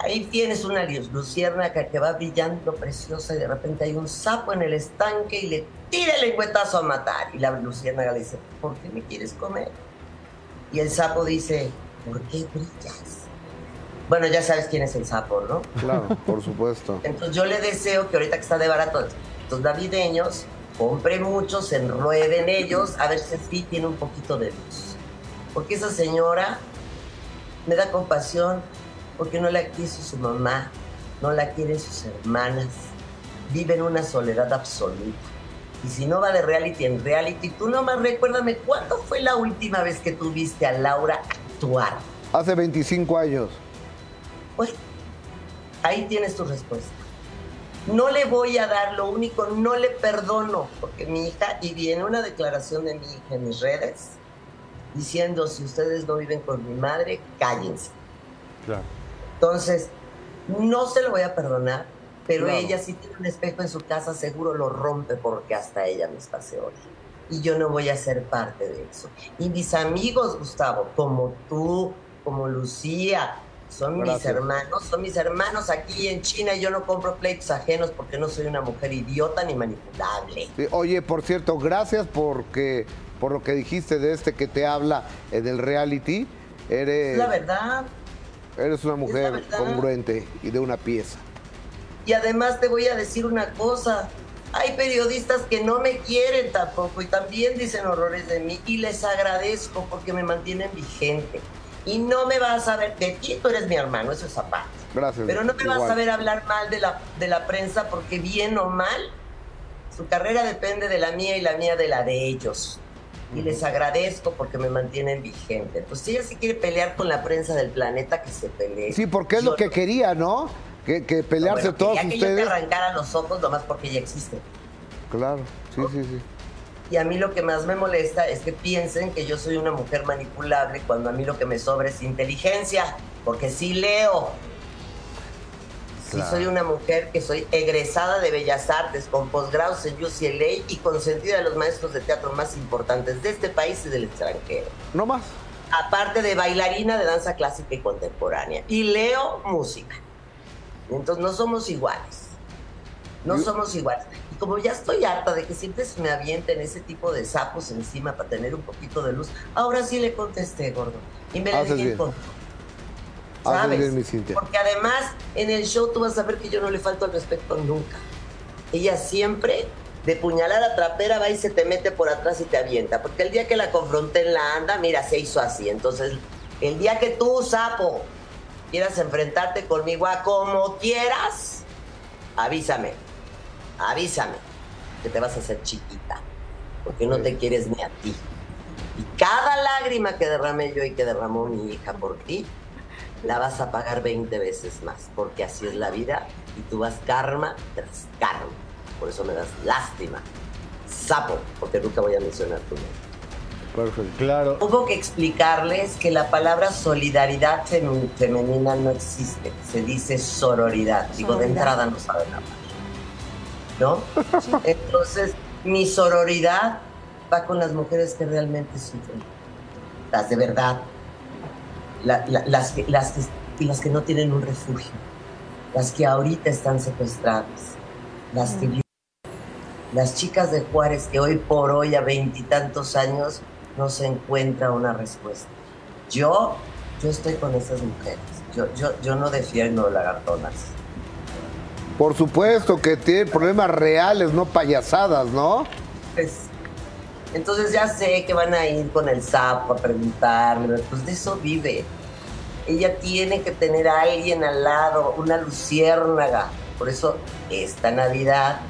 Ahí tienes una luciérnaga que va brillando preciosa y de repente hay un sapo en el estanque y le tira el lengüetazo a matar. Y la luciérnaga le dice, ¿por qué me quieres comer? Y el sapo dice, ¿por qué brillas? Bueno, ya sabes quién es el sapo, ¿no? Claro, por supuesto. Entonces yo le deseo que ahorita que está de barato estos navideños, compre muchos, se enrueden ellos, a ver si así tiene un poquito de luz. Porque esa señora me da compasión porque no la quiso su mamá, no la quieren sus hermanas, vive en una soledad absoluta. Y si no va de reality en reality, tú nomás recuérdame, ¿cuándo fue la última vez que tuviste a Laura actuar? Hace 25 años. Pues ahí tienes tu respuesta. No le voy a dar lo único, no le perdono, porque mi hija, y viene una declaración de mi hija en mis redes, diciendo, si ustedes no viven con mi madre, cállense. Claro. Entonces, no se lo voy a perdonar, pero ella si tiene un espejo en su casa, seguro lo rompe porque hasta ella me espaseó. Y yo no voy a ser parte de eso. Y mis amigos, Gustavo, como tú, como Lucía, son mis hermanos, son mis hermanos aquí en China y yo no compro pleitos ajenos porque no soy una mujer idiota ni manipulable. oye, por cierto, gracias porque por lo que dijiste de este que te habla en el reality. Eres, la verdad. Eres una mujer congruente y de una pieza. Y además te voy a decir una cosa. Hay periodistas que no me quieren tampoco y también dicen horrores de mí y les agradezco porque me mantienen vigente y no me vas a ver, de ti tú eres mi hermano, eso es aparte. Gracias. Pero no me vas a ver hablar mal de la, de la prensa porque bien o mal, su carrera depende de la mía y la mía de la de ellos. Y les agradezco porque me mantienen vigente. Pues si ella sí quiere pelear con la prensa del planeta, que se pelee. Sí, porque es lo que quería, ¿no? Que, que pelearse todos ustedes. Que yo te arrancara los ojos nomás porque ella existe. Claro, sí, sí, sí. Y a mí lo que más me molesta es que piensen que yo soy una mujer manipulable cuando a mí lo que me sobra es inteligencia, porque sí leo. Sí soy una mujer que soy egresada de Bellas Artes, con posgrados en UCLA y consentida de los maestros de teatro más importantes de este país y del extranjero. No más. Aparte de bailarina de danza clásica y contemporánea. Y leo música. Entonces no somos iguales. No somos iguales como ya estoy harta de que siempre se me avienten ese tipo de sapos encima para tener un poquito de luz, ahora sí le contesté, gordo. Y me le dije ¿Sabes? Porque además en el show tú vas a ver que yo no le falto al respeto nunca. Ella siempre de puñalada trapera va y se te mete por atrás y te avienta. Porque el día que la confronté en la anda, mira, se hizo así. Entonces, el día que tú, sapo, quieras enfrentarte conmigo a como quieras, avísame avísame que te vas a hacer chiquita, porque no te quieres ni a ti. Y cada lágrima que derrame yo y que derramó mi hija por ti, la vas a pagar 20 veces más, porque así es la vida y tú vas karma tras karma. Por eso me das lástima. Sapo, porque nunca voy a mencionar tu nombre. Perfecto, claro. Hubo que explicarles que la palabra solidaridad femenina no existe. Se dice sororidad. Digo, de entrada no saben nada. ¿No? Entonces, mi sororidad va con las mujeres que realmente sufren, las de verdad, las, que, las, las que no tienen un refugio, las que ahorita están secuestradas, las que las chicas de Juárez que hoy por hoy a veintitantos años no se encuentra una respuesta. Yo, yo estoy con esas mujeres. Yo, yo, yo no defiendo lagartonas. Por supuesto que tiene problemas reales, no payasadas, ¿no? Pues, entonces ya sé que van a ir con el sapo a preguntarle, pues de eso vive. Ella tiene que tener a alguien al lado, una luciérnaga. Por eso esta Navidad,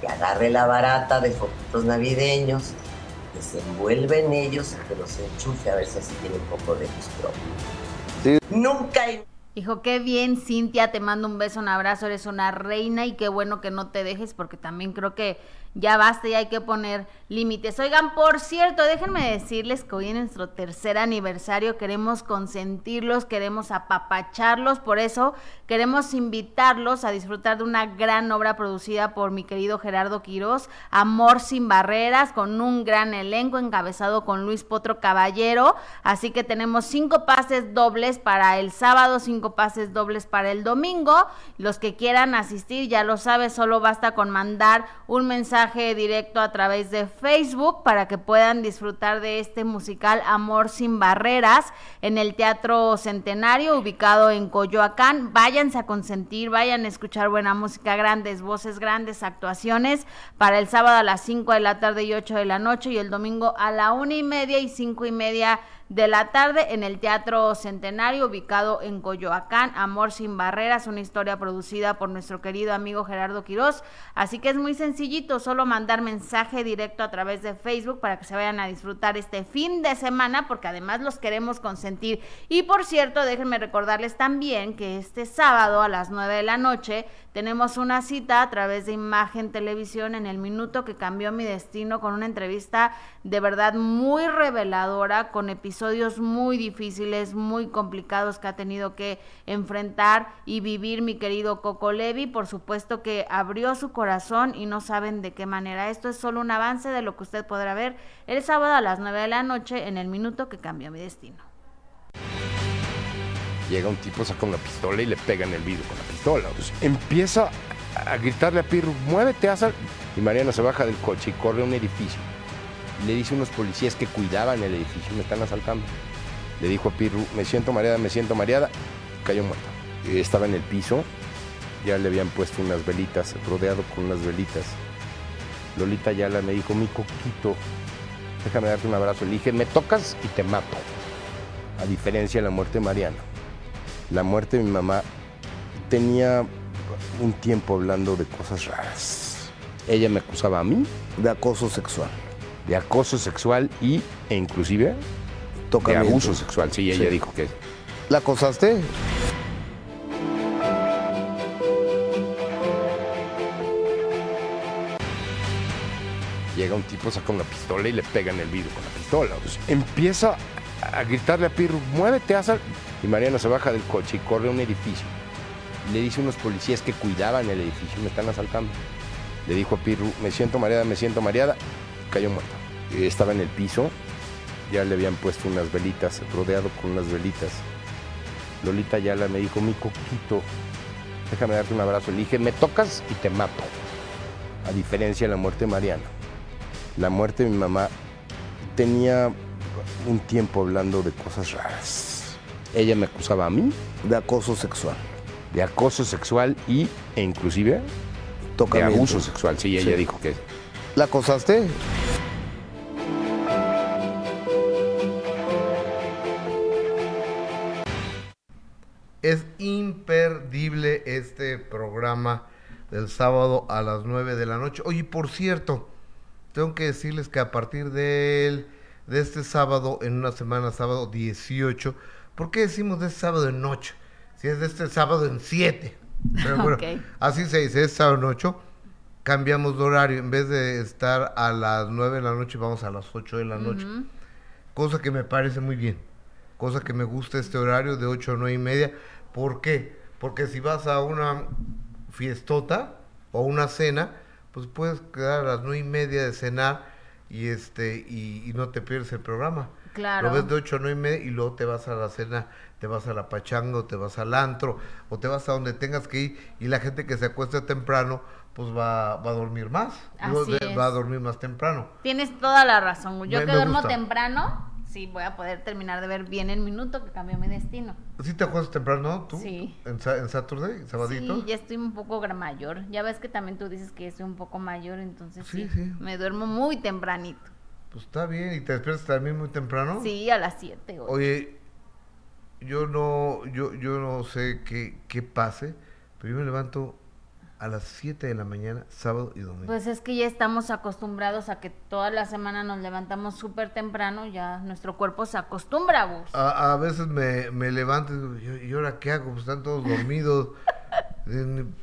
que agarre la barata de fotos navideños, que se envuelve en ellos y que los enchufe a ver si así tiene un poco de luz Nunca Dijo, qué bien, Cintia, te mando un beso, un abrazo, eres una reina y qué bueno que no te dejes porque también creo que ya basta y hay que poner límites. Oigan, por cierto, déjenme decirles que hoy en nuestro tercer aniversario queremos consentirlos, queremos apapacharlos, por eso queremos invitarlos a disfrutar de una gran obra producida por mi querido Gerardo Quirós, Amor sin barreras, con un gran elenco encabezado con Luis Potro Caballero, así que tenemos cinco pases dobles para el sábado, cinco pases dobles para el domingo, los que quieran asistir, ya lo sabes, solo basta con mandar un mensaje directo a través de Facebook para que puedan disfrutar de este musical Amor sin Barreras en el Teatro Centenario ubicado en Coyoacán. Váyanse a consentir, vayan a escuchar buena música, grandes voces, grandes actuaciones para el sábado a las 5 de la tarde y 8 de la noche y el domingo a la una y media y cinco y media de la tarde en el Teatro Centenario, ubicado en Coyoacán. Amor sin barreras, una historia producida por nuestro querido amigo Gerardo Quirós. Así que es muy sencillito, solo mandar mensaje directo a través de Facebook para que se vayan a disfrutar este fin de semana, porque además los queremos consentir. Y por cierto, déjenme recordarles también que este sábado a las 9 de la noche tenemos una cita a través de Imagen Televisión en el minuto que cambió mi destino con una entrevista de verdad muy reveladora con episodios muy difíciles, muy complicados que ha tenido que enfrentar y vivir mi querido Coco Levi. Por supuesto que abrió su corazón y no saben de qué manera. Esto es solo un avance de lo que usted podrá ver el sábado a las 9 de la noche en el minuto que cambió mi destino. Llega un tipo, saca una pistola y le pega en el vidrio con la pistola. Entonces, empieza a gritarle a Pirro, muévete, haz al-". Y Mariana se baja del coche y corre a un edificio. Le dice a unos policías que cuidaban el edificio, me están asaltando. Le dijo a Pirru, me siento mareada, me siento mareada. Cayó muerta. Y Estaba en el piso, ya le habían puesto unas velitas, rodeado con unas velitas. Lolita Yala me dijo, mi coquito, déjame darte un abrazo. Le dije, me tocas y te mato. A diferencia de la muerte de Mariana. La muerte de mi mamá tenía un tiempo hablando de cosas raras. Ella me acusaba a mí De acoso sexual. de acoso sexual y, e inclusive de abuso sexual. Sí, ella Sí. dijo que ¿La acosaste? llega un tipo, saca una pistola y le pega en el vidrio con la pistola. Entonces, empieza a gritarle a Pirro, muévete, haz al-". Y Mariana se baja del coche y corre a un edificio. Le dice a unos policías que cuidaban el edificio, me están asaltando. Le dijo a Pirru, me siento mareada, me siento mareada. Cayó muerta. Y Estaba en el piso, ya le habían puesto unas velitas, rodeado con unas velitas. Lolita Yala me dijo, mi coquito, déjame darte un abrazo. Le dije, me tocas y te mato. A diferencia de la muerte de Mariana. La muerte de mi mamá tenía un tiempo hablando de cosas raras. Ella me acusaba a mí De acoso sexual. de acoso sexual y, e inclusive de abuso sexual. Sí, ella Sí. dijo que ¿La acosaste? Es imperdible este programa del sábado a las 9 de la noche. Oye, por cierto, tengo que decirles que a partir del- de este sábado, en una semana, sábado 18, ¿por qué decimos de este sábado en 8? Si es de este sábado en 7. Pero bueno, así se dice, es sábado en 8. Cambiamos de horario. En vez de estar a las 9 de la noche, vamos a las 8 de la noche. Cosa que me parece muy bien. Cosa que me gusta este horario de 8 a 9 y media. ¿Por qué? Porque si vas a una fiestota o una cena, pues puedes quedar a las 9 y media de cenar y este y, y no te pierdes el programa. Claro. Lo ves de 8 a 9 y media y luego te vas a la cena, te vas a la pachanga, o te vas al antro, o te vas a donde tengas que ir y la gente que se acuesta temprano, pues va, va a dormir más. Así de- es. Va a dormir más temprano. Tienes toda la razón. Yo Me- que me duermo gusta. temprano, sí voy a poder terminar de ver bien el minuto que cambió mi destino. ¿Sí te acuestas temprano tú? Sí. ¿En, Sa- en Saturday? ¿Sabadito? Sí, ya estoy un poco mayor. Ya ves que también tú dices que estoy un poco mayor, entonces sí, Sí, sí. me duermo muy tempranito. Pues está bien. ¿Y te despiertas también muy temprano? Sí, a las 7. Oye, yo no, yo, yo no sé qué, qué pase, pero yo me levanto a las 7 de la mañana, sábado y domingo. Pues es que ya estamos acostumbrados a que toda la semana nos levantamos súper temprano, ya nuestro cuerpo se acostumbra, Gus. A, a veces me, me levanto y digo, ¿y, ahora qué hago? Pues están todos dormidos.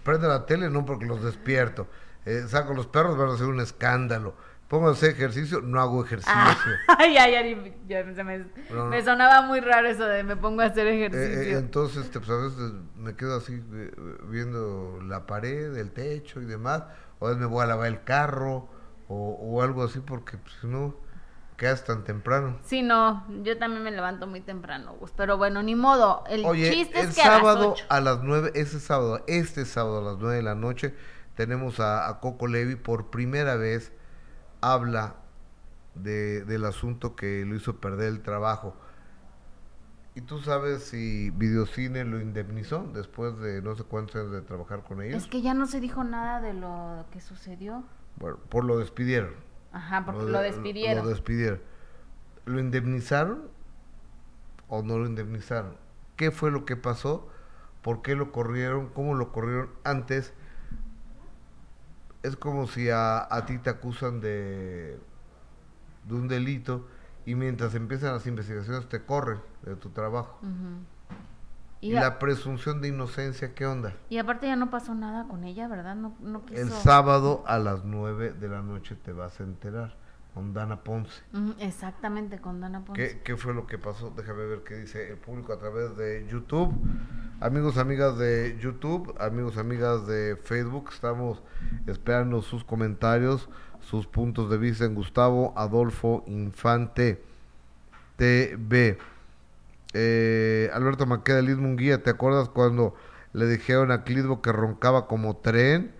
Prende la tele, no porque los despierto. eh, saco los perros, van a hacer un escándalo. Pongo a hacer ejercicio, no hago ejercicio. Ay, ay, ay, ya se me, No, no. me sonaba muy raro eso de me pongo a hacer Eh, ejercicio. eh, entonces, pues a veces me quedo así eh, viendo la pared, el techo y demás, o a veces me voy a lavar el carro o, o algo así porque pues, no quedas tan temprano. Sí, no, yo también me levanto muy temprano, Gus, pero bueno, ni modo. El Oye, chiste el es que a las sábado a las 9, ese sábado, este sábado a las 9 de la noche, tenemos a, a Coco Levi por primera vez habla de, del asunto que lo hizo perder el trabajo. ¿Y tú sabes si Videocine lo indemnizó después de no sé cuántos años de trabajar con ellos? Es que ya no se dijo nada de lo que sucedió. Bueno, por lo despidieron. Ajá, porque lo despidieron. Lo despidieron. ¿Lo indemnizaron o no lo indemnizaron? ¿Qué fue lo que pasó? ¿Por qué lo corrieron? ¿Cómo lo corrieron antes? Es como si a, a ti te acusan de, de un delito y mientras empiezan las investigaciones te corren de tu trabajo. Y, Y, a- la presunción de inocencia, ¿qué onda? y aparte ya no pasó nada con ella, ¿verdad? No, no quiso. El sábado a las 9 de la noche te vas a enterar con Dana Ponce. Exactamente, con Dana Ponce. ¿Qué, qué fue lo que pasó? Déjame ver qué dice el público a través de YouTube. Amigos, amigas de YouTube, amigos, amigas de Facebook, estamos esperando sus comentarios, sus puntos de vista en Gustavo Adolfo Infante TV. Eh, Alberto Maqueda, Liz Munguía, ¿te acuerdas cuando le dijeron a Clitbo que roncaba como tren?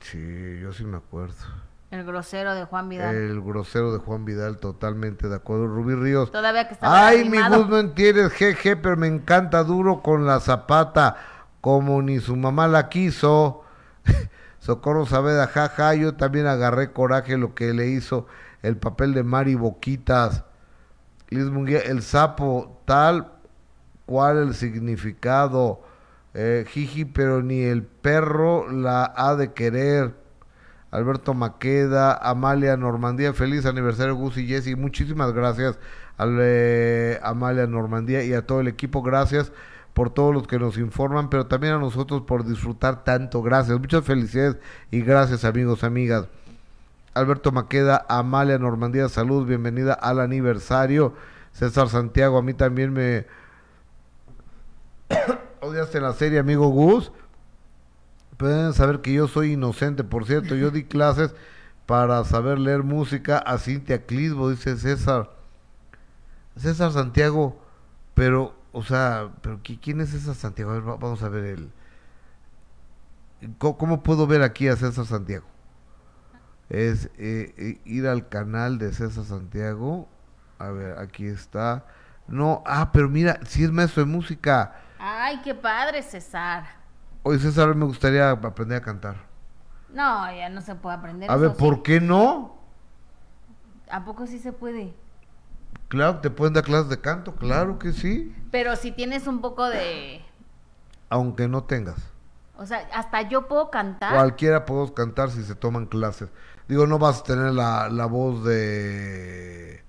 Sí, yo sí me acuerdo. El grosero de Juan Vidal. El grosero de Juan Vidal, totalmente de acuerdo. Rubí Ríos. Todavía que estaba Ay, mi. Gus, no entiendes, jeje, pero me encanta duro con la zapata, como ni su mamá la quiso. Socorro Saavedra, jaja, yo también agarré coraje lo que le hizo el papel de Mari Boquitas. Liz Munguía, el sapo, tal cual el significado. Eh, jiji, pero ni el perro la ha de querer. Alberto Maqueda, Amalia Normandía, feliz aniversario Gus y Jessy, muchísimas gracias a Amalia Normandía y a todo el equipo, gracias por todos los que nos informan, pero también a nosotros por disfrutar tanto, gracias, muchas felicidades y gracias amigos, amigas. Alberto Maqueda, Amalia Normandía, salud, bienvenida al aniversario. César Santiago, a mí también me odiaste la serie, amigo Gus. Pueden saber que yo soy inocente, por cierto, yo di clases para saber leer música a Cintia Clisbo, dice César. César Santiago, pero, o sea, pero ¿qui- ¿quién es César Santiago? A ver, va- vamos a ver el... ¿Cómo, cómo puedo ver aquí a César Santiago? Es eh, eh, ir al canal de César Santiago. A ver, aquí está. No, ah, pero mira, si es maestro de música. Ay, qué padre, César. Hoy César me gustaría aprender a cantar. No, ya no se puede aprender. A ver, ¿sí? ¿por qué no? ¿A poco sí se puede? Claro, te pueden dar clases de canto, claro que sí. Pero si tienes un poco de... Aunque no tengas. O sea, hasta yo puedo cantar. Cualquiera podemos cantar si se toman clases. Digo, no vas a tener la, la voz de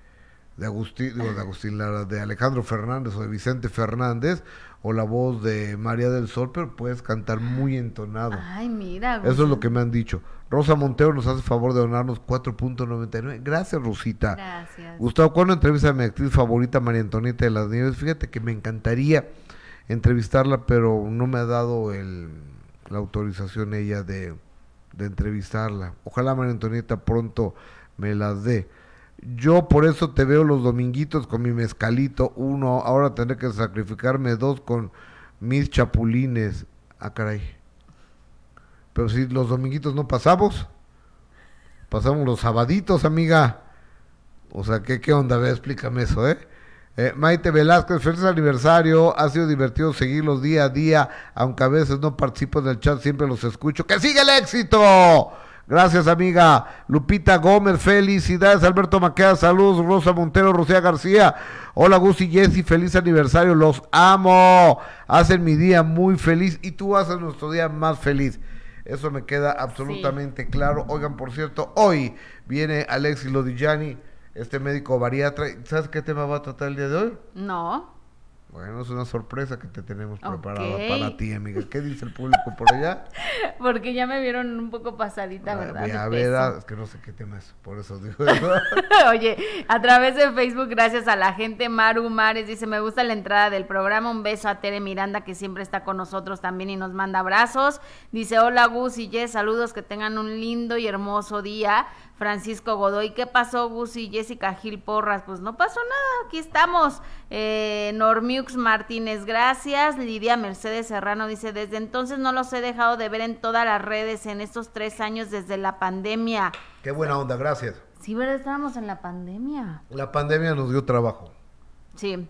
de Agustín, digo, de Agustín Lara, de Alejandro Fernández o de Vicente Fernández o la voz de María del Sol, pero puedes cantar muy entonado. Ay, mira. Eso es lo que me han dicho. Rosa Montero nos hace favor de donarnos 4.99. Gracias, Rosita. Gracias. Gustavo, ¿cuándo entrevista a mi actriz favorita, María Antonieta de las Nieves? Fíjate que me encantaría entrevistarla, pero no me ha dado el, la autorización ella de, de entrevistarla. Ojalá María Antonieta pronto me las dé. Yo por eso te veo los dominguitos con mi mezcalito, uno, ahora tendré que sacrificarme dos con mis chapulines. Ah, caray. Pero si los dominguitos no pasamos, pasamos los sabaditos, amiga. O sea, ¿qué, qué onda? A ver, explícame eso, ¿eh? Eh, Maite Velázquez, feliz aniversario. Ha sido divertido seguirlos día a día, aunque a veces no participo en el chat, siempre los escucho. ¡Que siga el éxito! Gracias, amiga. Lupita Gómez, felicidades. Alberto Maqueda, saludos. Rosa Montero, Rocía García. Hola, Gus y Jessy, feliz aniversario. Los amo. Hacen mi día muy feliz y tú haces nuestro día más feliz. Eso me queda absolutamente claro. Oigan, por cierto, hoy viene Alexis Lodigiani, este médico bariatra. ¿Sabes qué tema va a tratar el día de hoy? No. Bueno, es una sorpresa que te tenemos preparada para ti, amiga. ¿Qué dice el público por allá? Porque ya me vieron un poco pasadita, ¿verdad? Voy de a ver, ah, es que no sé qué tema es, por eso digo. Oye, a través de Facebook, gracias a la gente, Maru Mares dice, me gusta la entrada del programa, un beso a Tere Miranda que siempre está con nosotros también y nos manda abrazos. Dice, hola Gus y Jess, saludos, que tengan un lindo y hermoso día. Francisco Godoy, ¿qué pasó Gus y Jessica Gil Porras? Pues no pasó nada, aquí estamos. Eh, Normiux Martínez, gracias. Lidia Mercedes Serrano dice, desde entonces no los he dejado de ver en todas las redes en estos tres años desde la pandemia. Qué buena onda, gracias. Sí, ¿verdad? Estábamos en la pandemia. La pandemia nos dio trabajo. Sí.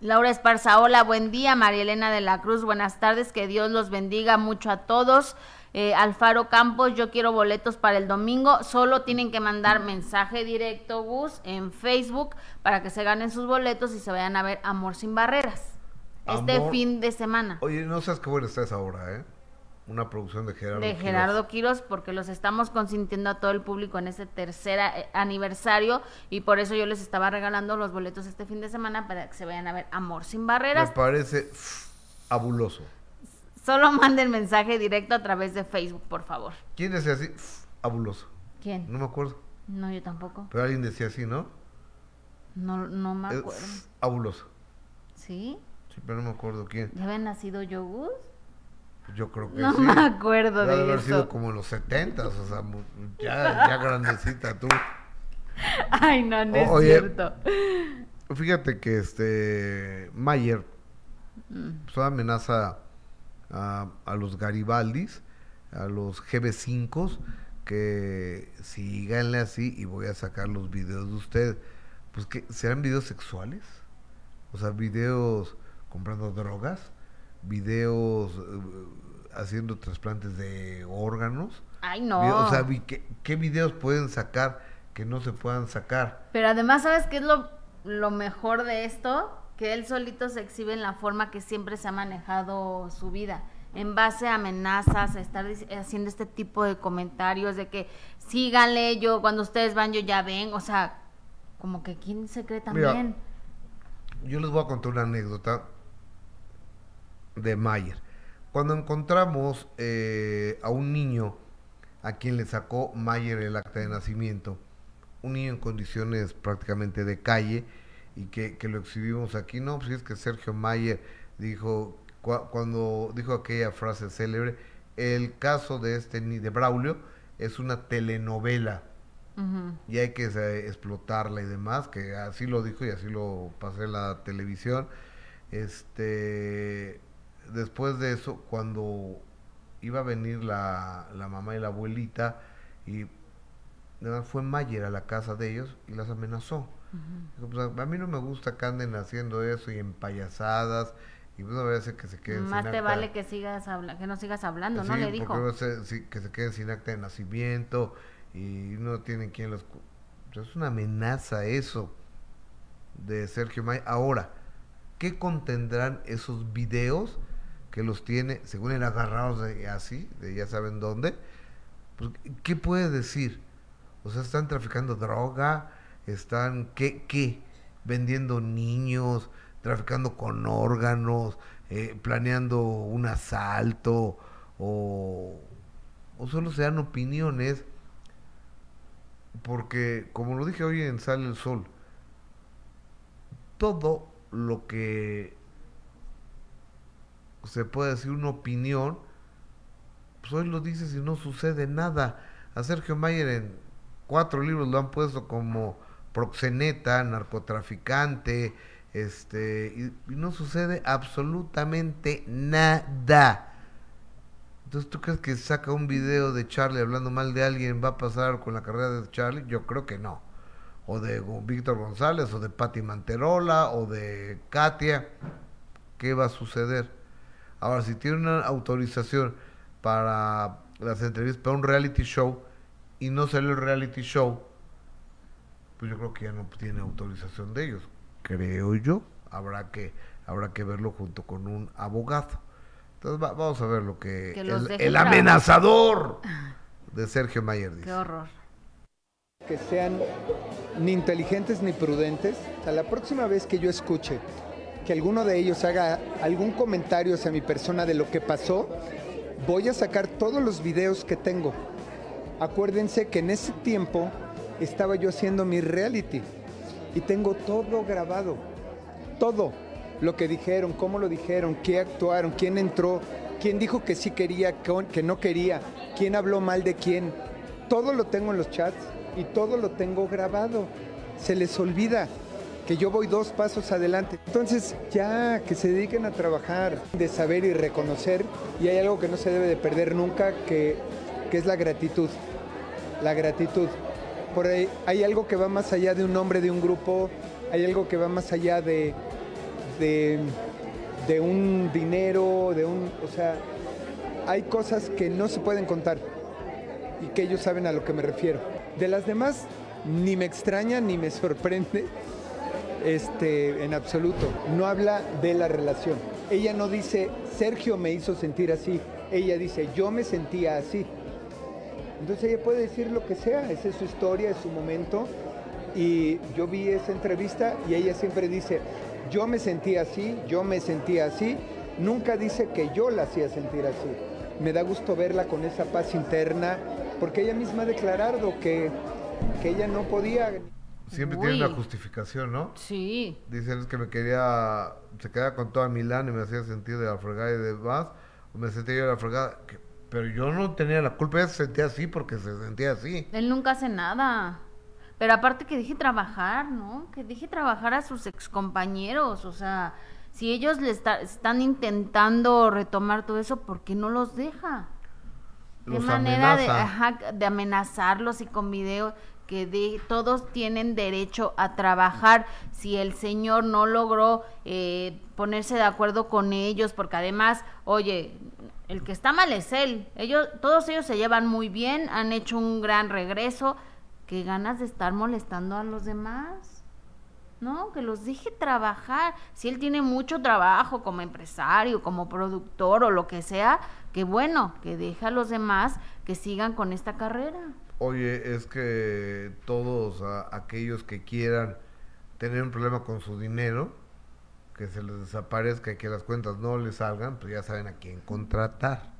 Laura Esparza, hola, buen día. María Elena de la Cruz, buenas tardes. Que Dios los bendiga mucho a todos. Eh, Alfaro Campos, yo quiero boletos para el domingo. Solo tienen que mandar mensaje directo, Gus, en Facebook para que se ganen sus boletos y se vayan a ver Amor sin Barreras. Este fin de semana. Oye, no sabes qué buena está esa obra, ¿eh? Una producción de Gerardo. de Quiroz. Gerardo Quiros porque los estamos consintiendo a todo el público en este tercer eh, aniversario y por eso yo les estaba regalando los boletos este fin de semana para que se vayan a ver Amor sin Me Barreras. parece pff, fabuloso. Solo manden mensaje directo a través de Facebook, por favor. ¿Quién decía así? Pff, fabuloso. ¿Quién? No me acuerdo. No, yo tampoco. Pero alguien decía así, ¿no? No, no me acuerdo. pff, fabuloso. ¿Sí? Sí, pero no me acuerdo quién. ¿Ya había nacido yo, Gus? Yo creo que No sí. me acuerdo Debe de haber eso. sido como en los setentas, o sea, ya, ya grandecita tú. Ay, no, no es O- cierto. Fíjate que este Mayer pues, amenaza a, a los Garibaldis, a los GB5, que síganle así y voy a sacar los videos de usted. Pues que serán videos sexuales, o sea, videos comprando drogas, videos eh, haciendo trasplantes de órganos. Ay, no. O sea, ¿qué, ¿qué videos pueden sacar que no se puedan sacar? Pero además, ¿sabes qué es lo, lo mejor de esto? Que él solito se exhibe en la forma que siempre se ha manejado su vida. En base a amenazas, a estar haciendo este tipo de comentarios de que síganle, yo cuando ustedes van, yo ya ven. O sea, como que quién se cree Mira, también. Yo les voy a contar una anécdota de Mayer. Cuando encontramos eh, a un niño a quien le sacó Mayer el acta de nacimiento, un niño en condiciones prácticamente de calle y que, que lo exhibimos aquí, no, pues es que Sergio Mayer dijo, cua- cuando dijo aquella frase célebre, el caso de este ni de Braulio es una telenovela y hay que eh, explotarla y demás, que así lo dijo y así lo pasé en la televisión. Este, después de eso, cuando iba a venir la, la mamá y la abuelita, y fue Mayer a la casa de ellos y las amenazó. Pues, a, mí no me gusta que anden haciendo eso y en payasadas, y pues no voy a hacer que se queden Más sin te acta. vale que sigas habla que no sigas hablando, ¿no? Le dijo. porque sí, que se queden sin acta de nacimiento y no tienen quien los... es una amenaza eso de Sergio May. Ahora, ¿qué contendrán esos videos que los tiene, según él, agarrados así, de ya saben dónde? Pues, ¿Qué puede decir? O sea, están traficando droga, están, ¿qué? ¿Qué? Vendiendo niños, traficando con órganos, eh, planeando un asalto, o, o solo se dan opiniones, porque, como lo dije hoy en Sale el Sol, todo lo que se puede decir una opinión, pues hoy lo dices y no sucede nada. A Sergio Mayer en cuatro libros lo han puesto como proxeneta, narcotraficante, este, y, no sucede absolutamente nada. Entonces, ¿tú crees que saca un video de Charlie hablando mal de alguien va a pasar con la carrera de Charlie? Yo creo que no. O de Víctor González, o de Patti Manterola, o de Katia. ¿Qué va a suceder? Ahora, si tiene una autorización para las entrevistas, para un reality show, y no sale el reality show, pues yo creo que ya no tiene autorización de ellos. Creo yo. Habrá que, habrá que verlo junto con un abogado. Entonces va- vamos a ver lo que, el, el amenazador de Sergio Mayer dice. Qué horror. que sean ni inteligentes ni prudentes. O sea, la próxima vez que yo escuche que alguno de ellos haga algún comentario hacia mi persona de lo que pasó, voy a sacar todos los videos que tengo. Acuérdense que en ese tiempo estaba yo haciendo mi reality y tengo todo grabado, todo lo que dijeron, cómo lo dijeron, qué actuaron, quién entró, quién dijo que sí quería, que no quería, quién habló mal de quién. Todo lo tengo en los chats y todo lo tengo grabado. Se les olvida que yo voy dos pasos adelante. Entonces ya que se dediquen a trabajar, de saber y reconocer, y hay algo que no se debe de perder nunca, que, que es la gratitud. La gratitud. Por ahí hay algo que va más allá de un nombre de un grupo, hay algo que va más allá de, de, de un dinero, de un. O sea, hay cosas que no se pueden contar y que ellos saben a lo que me refiero. De las demás, ni me extraña ni me sorprende este, en absoluto. No habla de la relación. Ella no dice, Sergio me hizo sentir así. Ella dice, yo me sentía así. Entonces ella puede decir lo que sea, esa es su historia, es su momento. Y yo vi esa entrevista y ella siempre dice, yo me sentía así, yo me sentía así. Nunca dice que yo la hacía sentir así. Me da gusto verla con esa paz interna, porque ella misma ha declarado que, que ella no podía Siempre Uy. tiene una justificación, ¿no? Sí. Dicen es que me quería, se quedaba con toda Milán y me hacía sentir de la fregada y demás, o me sentía yo de la fregada, que- pero yo no tenía la culpa, ella se sentía así porque se sentía así. Él nunca hace nada. Pero aparte que deje trabajar, ¿no? Que deje trabajar a sus excompañeros. O sea, si ellos le está- están intentando retomar todo eso, ¿por qué no los deja? Los manera de, amenaza. ajá, de amenazarlos y con videos que de, todos tienen derecho a trabajar si el señor no logró eh, ponerse de acuerdo con ellos porque además oye el que está mal es él ellos todos ellos se llevan muy bien han hecho un gran regreso qué ganas de estar molestando a los demás no, que los deje trabajar. Si él tiene mucho trabajo como empresario, como productor o lo que sea, que bueno, que deje a los demás que sigan con esta carrera. Oye, es que todos a- aquellos que quieran tener un problema con su dinero, que se les desaparezca y que las cuentas no les salgan, pues ya saben a quién contratar.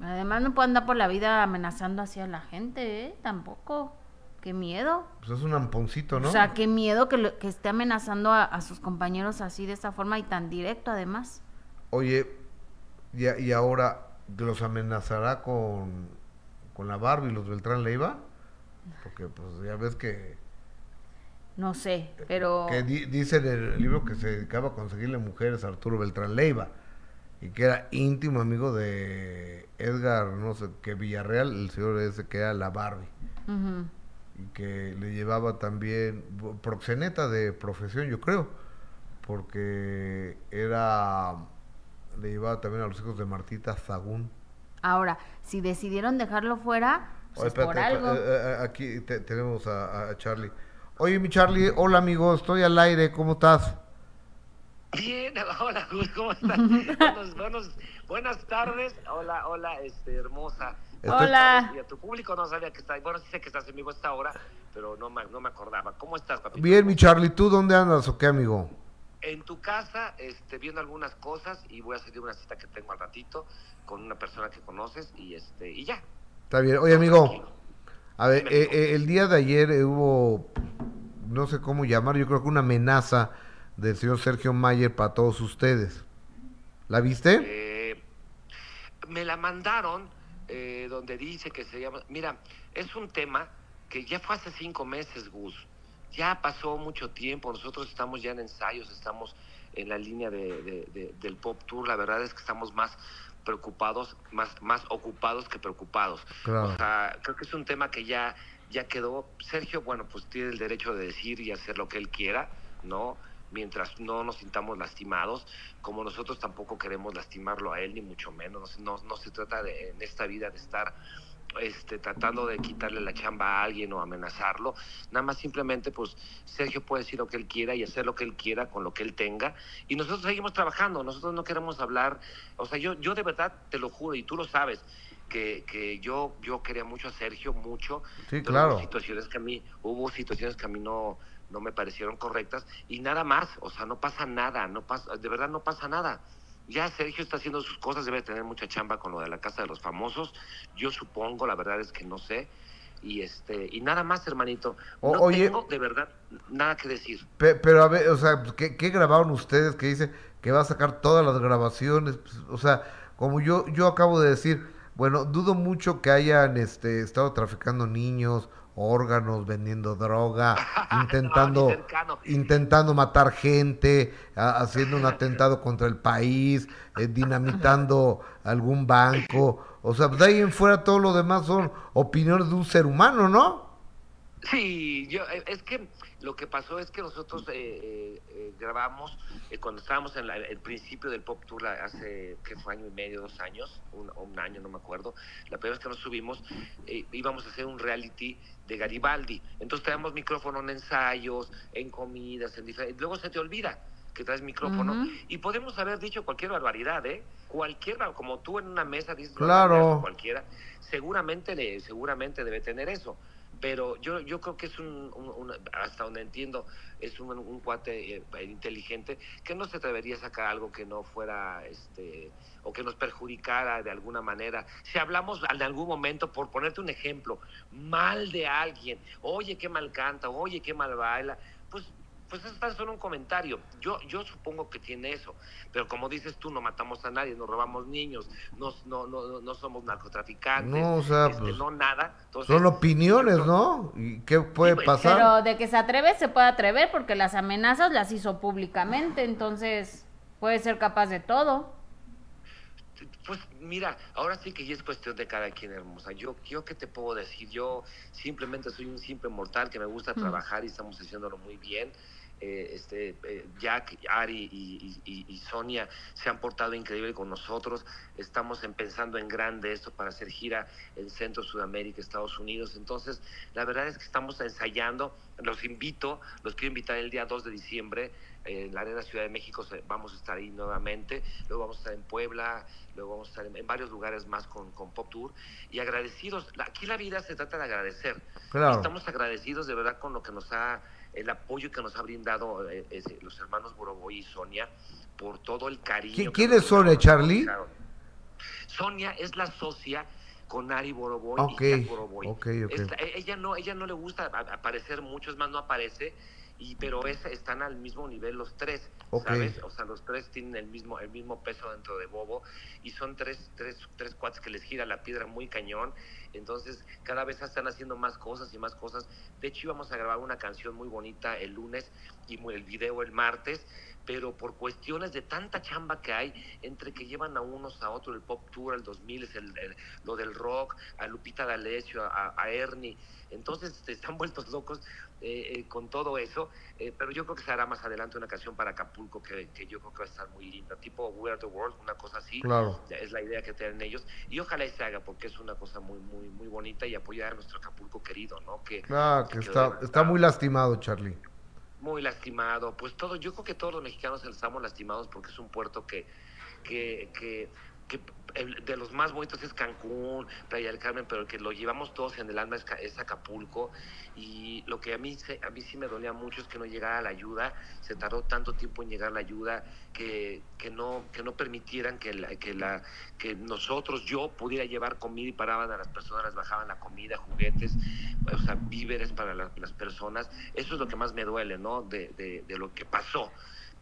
Además no puede andar por la vida amenazando así a la gente, ¿eh? Tampoco. Qué miedo. Pues es un amponcito, ¿no? O sea, qué miedo que, lo- que esté amenazando a, a sus compañeros así de esta forma y tan directo además. Oye, y, y ahora los amenazará con, con la Barbie, los Beltrán Leiva, porque pues ya ves que, No sé, pero... que di- dice en el libro que se dedicaba a conseguirle mujeres a Arturo Beltrán Leiva y que era íntimo amigo de Edgar, no sé, que Villarreal, el señor ese que era la Barbie y que le llevaba también proxeneta de profesión, yo creo, porque era le llevaba también a los hijos de Martita Zagún. Ahora, si decidieron dejarlo fuera, pues Oye, es por algo. eh, eh, aquí te- tenemos a, a Charlie. Oye, mi Charlie, hola amigo, estoy al aire, ¿cómo estás? Bien, hola Gus, ¿cómo estás? buenos, buenos, buenas tardes, hola, hola, este, hermosa. Estoy- Hola. Y a tu público no sabía que estás, bueno, sí sé que estás en vivo a esta hora, pero no me, no me acordaba. ¿Cómo estás, papito? Bien, mi Charlie, ¿tú dónde andas o qué, amigo? En tu casa, este, viendo algunas cosas y voy a salir una cita que tengo al ratito con una persona que conoces y este, y ya. Está bien. Oye, amigo, a ver, eh, eh, el día de ayer eh, hubo, no sé cómo llamar, yo creo que una amenaza del señor Sergio Mayer para todos ustedes. ¿La viste? Eh, me la mandaron eh, donde dice que se llama... Mira, es un tema que ya fue hace cinco meses, Gus. Ya pasó mucho tiempo. Nosotros estamos ya en ensayos, estamos en la línea de, de- de- del Pop Tour. La verdad es que estamos más preocupados, más, más ocupados que preocupados. Claro. O sea, creo que es un tema que ya, ya quedó. Sergio, bueno, pues tiene el derecho de decir y hacer lo que él quiera, ¿no? Mientras no nos sintamos lastimados, como nosotros tampoco queremos lastimarlo a él, ni mucho menos. No, no se trata de, en esta vida de estar este, tratando de quitarle la chamba a alguien o amenazarlo. Nada más simplemente, pues, Sergio puede decir lo que él quiera y hacer lo que él quiera con lo que él tenga. Y nosotros seguimos trabajando, nosotros no queremos hablar. O sea, yo, yo de verdad te lo juro, y tú lo sabes, que, que yo, yo quería mucho a Sergio, mucho. Sí, pero claro. Hubo situaciones que a mí, hubo situaciones que a mí no, no me parecieron correctas y nada más, o sea, no pasa nada, no pasa, de verdad no pasa nada. Ya Sergio está haciendo sus cosas, debe tener mucha chamba con lo de la casa de los famosos. Yo supongo, la verdad es que no sé. Y este y nada más, hermanito. O- no oye- tengo de verdad nada que decir. Pe- pero a ver, o sea, pues, ¿qué, qué grabaron ustedes que dice que va a sacar todas las grabaciones? Pues, o sea, como yo yo acabo de decir, bueno, dudo mucho que hayan este estado traficando niños, órganos, vendiendo droga, intentando intentando matar gente, haciendo un atentado contra el país, eh, dinamitando algún banco. O sea, de ahí en fuera todo lo demás son opiniones de un ser humano, ¿no? Sí, yo, eh, es que lo que pasó es que nosotros eh, eh, eh, grabamos eh, cuando estábamos en la- el principio del Pop Tour hace, que fue año y medio, dos años, un, o un año, no me acuerdo. La primera vez que nos subimos, eh, íbamos a hacer un reality de Garibaldi. Entonces traíamos micrófono en ensayos, en comidas, en diferentes... Luego se te olvida que traes micrófono y podemos haber dicho cualquier barbaridad, ¿eh? Cualquier, como tú en una mesa dices Claro. cualquiera, seguramente, le- seguramente debe tener eso pero yo yo creo que es un, un- hasta donde entiendo es un, un cuate eh, inteligente que no se atrevería a sacar algo que no fuera este o que nos perjudicara de alguna manera. Si hablamos en algún momento por ponerte un ejemplo mal de alguien oye qué mal canta oye qué mal baila pues pues es tan solo un comentario. Yo, yo supongo que tiene eso. Pero como dices tú, no matamos a nadie, no robamos niños, no, no, no, no somos narcotraficantes, No, o sea, este, pues, no nada. Entonces, Son opiniones, ¿no? ¿Y qué puede pues, pasar? Pero de que se atreve, se puede atrever porque las amenazas las hizo públicamente, entonces puede ser capaz de todo. Pues mira, ahora sí que ya es cuestión de cada quien, hermosa. Yo, yo qué te puedo decir, yo simplemente soy un simple mortal que me gusta Mm. trabajar y estamos haciéndolo muy bien. Eh, este, eh, Jack, Ari y, y- y- y Sonia se han portado increíble con nosotros. Estamos pensando en grande esto para hacer gira en Centro, Sudamérica, Estados Unidos. Entonces, la verdad es que estamos ensayando. Los invito, los quiero invitar el día 2 de diciembre eh, en la Arena Ciudad de México. Vamos a estar ahí nuevamente. Luego vamos a estar en Puebla, luego vamos a estar en, en varios lugares más con, con Pop Tour. Y agradecidos. Aquí la vida se trata de agradecer. Claro. Estamos agradecidos de verdad con lo que nos ha, el apoyo que nos ha brindado eh, los hermanos Boroboy y Sonia por todo el cariño. ¿Qui- que quién es Sonia, Charlie? Sonia es la socia con Ari Boroboy Ok, y Jack Boroboy. ella no ella no le gusta aparecer mucho, es más no aparece y pero es, están al mismo nivel los tres. ¿sabes? O sea, los tres tienen el mismo el mismo peso dentro de Bobo y son tres tres tres cuates que les gira la piedra muy cañón. Entonces, cada vez están haciendo más cosas y más cosas. De hecho, íbamos a grabar una canción muy bonita el lunes y el video el martes, pero por cuestiones de tanta chamba que hay, entre que llevan a unos a otros, el Pop Tour, el 2000, es el, el- lo del rock, a Lupita D'Alessio, a, a Ernie, entonces este, están vueltos locos eh, eh, con todo eso, eh, pero yo creo que se hará más adelante una canción para Acapulco que, que yo creo que va a estar muy linda, tipo We Are the World, una cosa así, Claro. es la idea que tienen ellos, y ojalá y se haga porque es una cosa muy, muy, muy bonita y apoyar a nuestro Acapulco querido, ¿no? Que, Ah, que está, está devastado muy lastimado, Charlie. muy lastimado. Pues todo, yo creo que todos los mexicanos estamos lastimados porque es un puerto que, que, que, que el- de los más bonitos es Cancún, Playa del Carmen, pero el que lo llevamos todos en el alma es, es Acapulco. Y lo que a mí, a mí sí me dolía mucho es que no llegara la ayuda, se tardó tanto tiempo en llegar la ayuda que, que, no, que no permitieran que, la, que, la, que nosotros, yo, pudiera llevar comida y paraban a las personas, les bajaban la comida, juguetes, o sea, víveres para la- las personas. Eso es lo que más me duele, ¿no? De, de, de lo que pasó.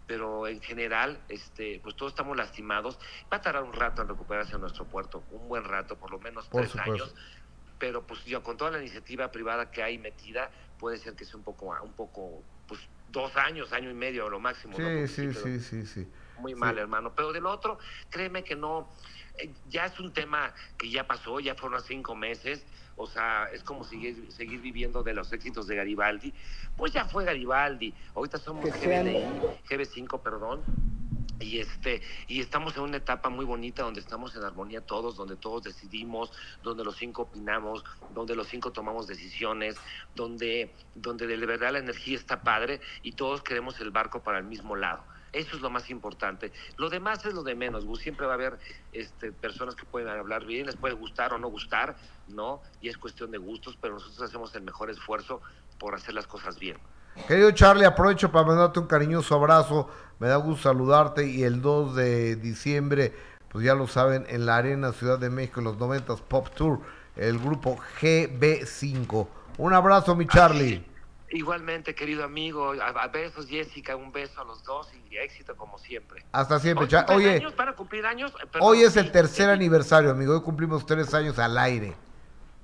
Pero en general, este, pues todos estamos lastimados. Va a tardar un rato en recuperarse nuestro puerto, un buen rato, por lo menos Por tres supuesto. años. Pero pues yo con toda la iniciativa privada que hay metida, puede ser que sea un poco, un poco, pues dos años, año y medio a lo máximo. ¿no? Sí, Porque sí, sí, sí, sí. muy Sí. mal, hermano. Pero del otro, créeme que no, eh, ya es un tema que ya pasó, ya fueron cinco meses, o sea, es como seguir, seguir viviendo de los éxitos de Garibaldi. Pues ya fue Garibaldi, ahorita somos GBDI, GB5, perdón. Y este y estamos en una etapa muy bonita donde estamos en armonía todos, donde todos decidimos, donde los cinco opinamos, donde los cinco tomamos decisiones, donde donde de verdad la energía está padre y todos queremos el barco para el mismo lado. Eso es lo más importante. Lo demás es lo de menos. Gus. Siempre va a haber este, personas que pueden hablar bien, les puede gustar o no gustar, ¿no? Y es cuestión de gustos, pero nosotros hacemos el mejor esfuerzo por hacer las cosas bien. Querido Charlie, aprovecho para mandarte un cariñoso abrazo. Me da gusto saludarte y el 2 de diciembre, pues ya lo saben, en la Arena Ciudad de México, en los 90s Pop Tour, el grupo GB5. Un abrazo, mi Charlie. Igualmente, querido amigo, a, a besos Jessica, un beso a los dos y éxito como siempre. Hasta siempre. Hoy Oye, años, ¿Van a cumplir años? Eh, perdón, hoy es el tercer aniversario, amigo. Hoy cumplimos tres años al aire.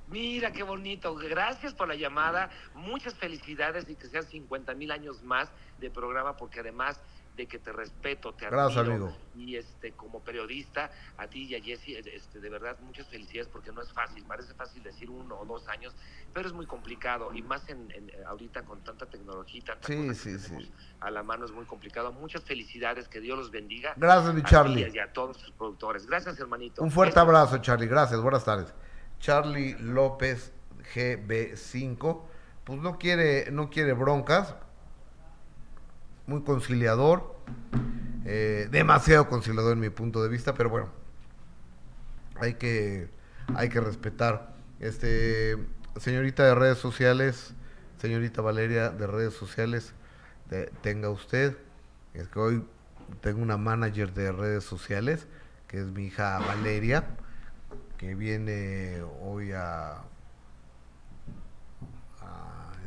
Mira qué bonito. Gracias por la llamada. Muchas felicidades y que sean 50 mil años más de programa, porque además de que te respeto, te Gracias, admiro, amigo. y este como periodista, a ti y a Jessy, este, de verdad, muchas felicidades porque no es fácil. Parece fácil decir uno o dos años, pero es muy complicado y más en, en- ahorita con tanta tecnología tanta Sí, cosa que sí, sí. a la mano es muy complicado. Muchas felicidades, que Dios los bendiga. Gracias, mi Charlie. Y a todos sus productores. Gracias, hermanito. Un fuerte abrazo, Charlie. Gracias, buenas tardes. Charlie López GB5, pues no quiere, no quiere broncas. Muy conciliador. eh, demasiado conciliador en mi punto de vista, pero bueno. Hay que, hay que respetar. Este, señorita de redes sociales, señorita Valeria de redes sociales, tenga usted. Es que hoy tengo una manager de redes sociales, que es mi hija Valeria, que viene hoy a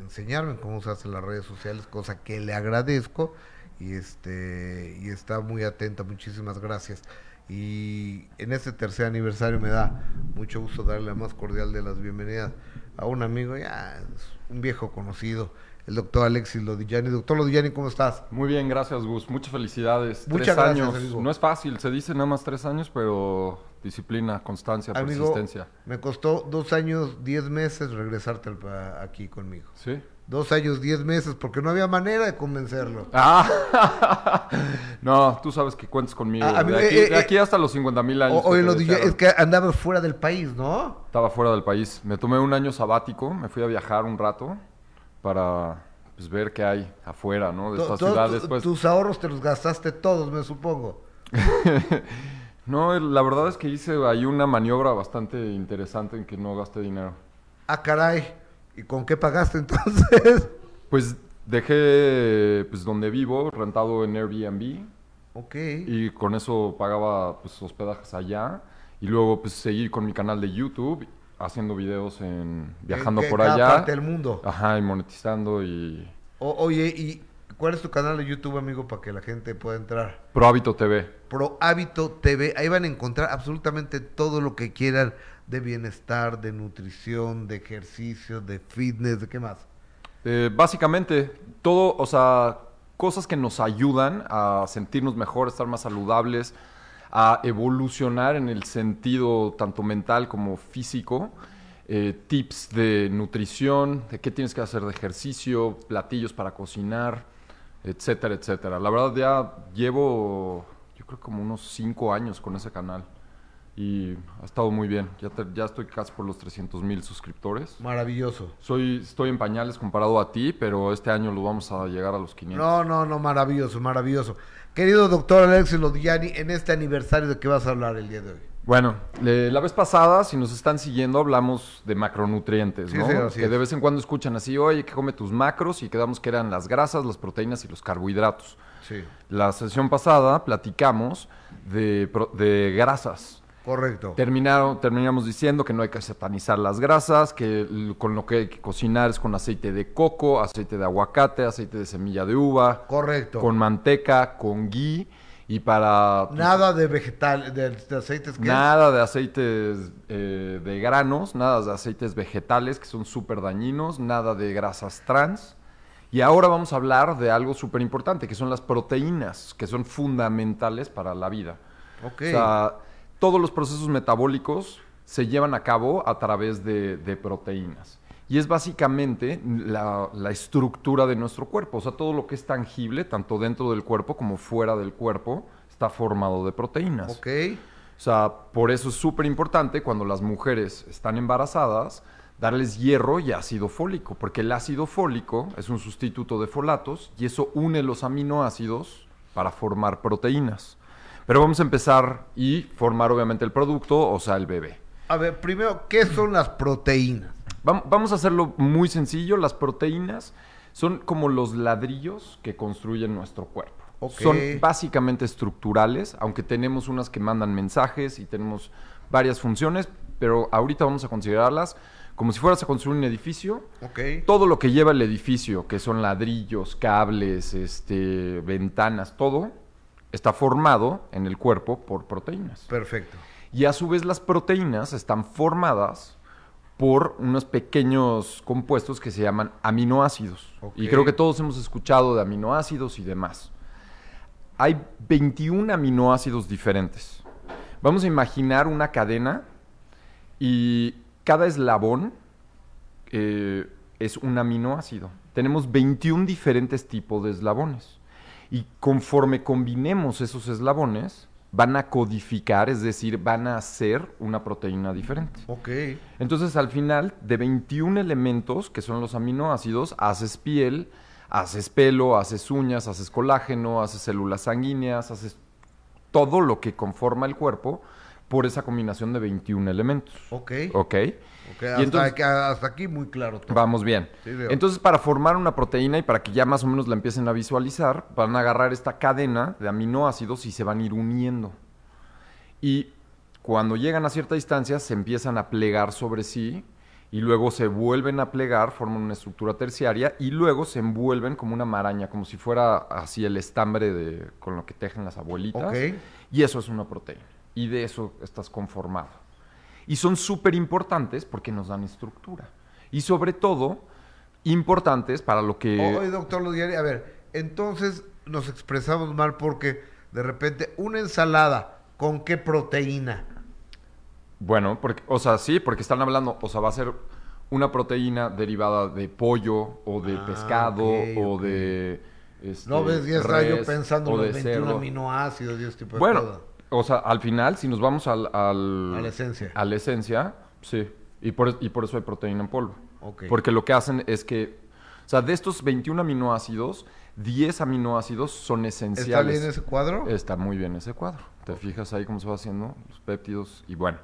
enseñarme cómo se hacen las redes sociales, cosa que le agradezco y este y está muy atenta, muchísimas gracias. Y en este tercer aniversario me da mucho gusto darle la más cordial de las bienvenidas a un amigo, ya un viejo conocido, el doctor Alexis Lodillani. Doctor Lodillani, ¿cómo estás? Muy bien, gracias Gus. Muchas felicidades. Muchas tres gracias, años. amigo. No es fácil, se dice nada más tres años, pero disciplina, constancia, Amigo, persistencia. me costó dos años, diez meses regresarte al aquí conmigo. ¿Sí? Dos años, diez meses, porque no había manera de convencerlo. Ah, no, tú sabes que cuentas conmigo. Ah, de, aquí, eh, de eh, aquí hasta los 50 mil años. O- que lo dije, es que andabas fuera del país, ¿no? Estaba fuera del país. Me tomé un año sabático, me fui a viajar un rato para pues, ver qué hay afuera, ¿no? De esta ciudad después. Tus ahorros te los gastaste todos, me supongo. No, la verdad es que hice ahí una maniobra bastante interesante en que no gasté dinero. Ah, caray. ¿Y con qué pagaste entonces? Pues dejé pues donde vivo, rentado en Airbnb. Ok. Y con eso pagaba pues hospedajes allá. Y luego pues seguí con mi canal de YouTube haciendo videos en viajando por allá. parte del mundo. Ajá, y monetizando y O- oye, ¿y cuál es tu canal de YouTube, amigo, para que la gente pueda entrar? Pro Hábito TV. Pro Hábito TV. Ahí van a encontrar absolutamente todo lo que quieran de bienestar, de nutrición, de ejercicio, de fitness, ¿de qué más? Eh, básicamente, todo, o sea, cosas que nos ayudan a sentirnos mejor, estar más saludables, a evolucionar en el sentido tanto mental como físico. Eh, tips de nutrición, de qué tienes que hacer de ejercicio, platillos para cocinar, etcétera, etcétera. La verdad ya llevo, yo creo como unos cinco años con ese canal y ha estado muy bien. Ya, te- ya estoy casi por los 300 mil suscriptores. Maravilloso. Soy, estoy en pañales comparado a ti, pero este año lo vamos a llegar a los 500. No, no, no, maravilloso, maravilloso. Querido doctor Alexis Lodiani, en este aniversario de qué vas a hablar el día de hoy. Bueno, le- la vez pasada, si nos están siguiendo, hablamos de macronutrientes, Sí, ¿no? sí, así que es. de vez en cuando escuchan así, oye, que come tus macros y quedamos que eran las grasas, las proteínas y los carbohidratos. Sí. La sesión pasada platicamos de, de grasas. Correcto. Terminaron, terminamos diciendo que no hay que satanizar las grasas, que con lo que hay que cocinar es con aceite de coco, aceite de aguacate, aceite de semilla de uva. Correcto. Con manteca, con ghee y para... pues, Nada de vegetal, de, de aceites que Nada de aceites eh, de granos, nada de aceites vegetales que son súper dañinos, nada de grasas trans. Y ahora vamos a hablar de algo súper importante, que son las proteínas, que son fundamentales para la vida. Ok. O sea, todos los procesos metabólicos se llevan a cabo a través de, de proteínas. Y es básicamente la, la estructura de nuestro cuerpo. O sea, todo lo que es tangible, tanto dentro del cuerpo como fuera del cuerpo, está formado de proteínas. Ok. O sea, por eso es súper importante cuando las mujeres están embarazadas darles hierro y ácido fólico, porque el ácido fólico es un sustituto de folatos y eso une los aminoácidos para formar proteínas. Pero vamos a empezar y formar obviamente el producto, o sea, el bebé. A ver, primero, ¿qué son las proteínas? Vam- Vamos a hacerlo muy sencillo. Las proteínas Son como los ladrillos que construyen nuestro cuerpo. Son básicamente estructurales, aunque tenemos unas que mandan mensajes y tenemos varias funciones, pero ahorita vamos a considerarlas como si fueras a construir un edificio. Todo lo que lleva el edificio, que son ladrillos, cables, este, ventanas, todo, está formado en el cuerpo por proteínas. Perfecto. Y a su vez las proteínas están formadas por unos pequeños compuestos que se llaman aminoácidos. Y creo que todos hemos escuchado de aminoácidos y demás. Hay 21 aminoácidos diferentes. Vamos a imaginar una cadena y cada eslabón eh, es un aminoácido. Tenemos 21 diferentes tipos de eslabones. Y conforme combinemos esos eslabones, van a codificar, es decir, van a hacer una proteína diferente. Ok. Entonces, al final, de 21 elementos, que son los aminoácidos, haces piel, haces pelo, haces uñas, haces colágeno, haces células sanguíneas, haces todo lo que conforma el cuerpo por esa combinación de 21 elementos. Ok. ¿Ok? Ok, Y hasta, entonces- aquí, hasta aquí muy claro todo. Vamos bien. Sí. Entonces, para formar una proteína y para que ya más o menos la empiecen a visualizar, van a agarrar esta cadena de aminoácidos y se van a ir uniendo. Y cuando llegan a cierta distancia, se empiezan a plegar sobre sí y luego se vuelven a plegar, forman una estructura terciaria y luego se envuelven como una maraña, como si fuera así el estambre de, con lo que tejen las abuelitas. Ok. Y eso es una proteína. Y de eso estás conformado. Y son súper importantes porque nos dan estructura. Y sobre todo, importantes para lo que... Oye, doctor Ludieri, a ver, entonces nos expresamos mal porque de repente una ensalada, ¿con qué proteína? Bueno, porque, o sea, sí, porque están hablando, o sea, va a ser una proteína derivada de pollo o de Ah, pescado o de... este, No ves, ya estaba yo pensando en los 21 cerdo. aminoácidos y ese tipo de Bueno, cosas. O sea, al final, si nos vamos al, al- A la esencia. A la esencia, sí. Y por, y por eso hay proteína en polvo. Porque lo que hacen es que, o sea, de estos 21 aminoácidos, 10 aminoácidos son esenciales. ¿Está bien ese cuadro? Está muy bien ese cuadro. Te fijas ahí cómo se va haciendo los péptidos y bueno.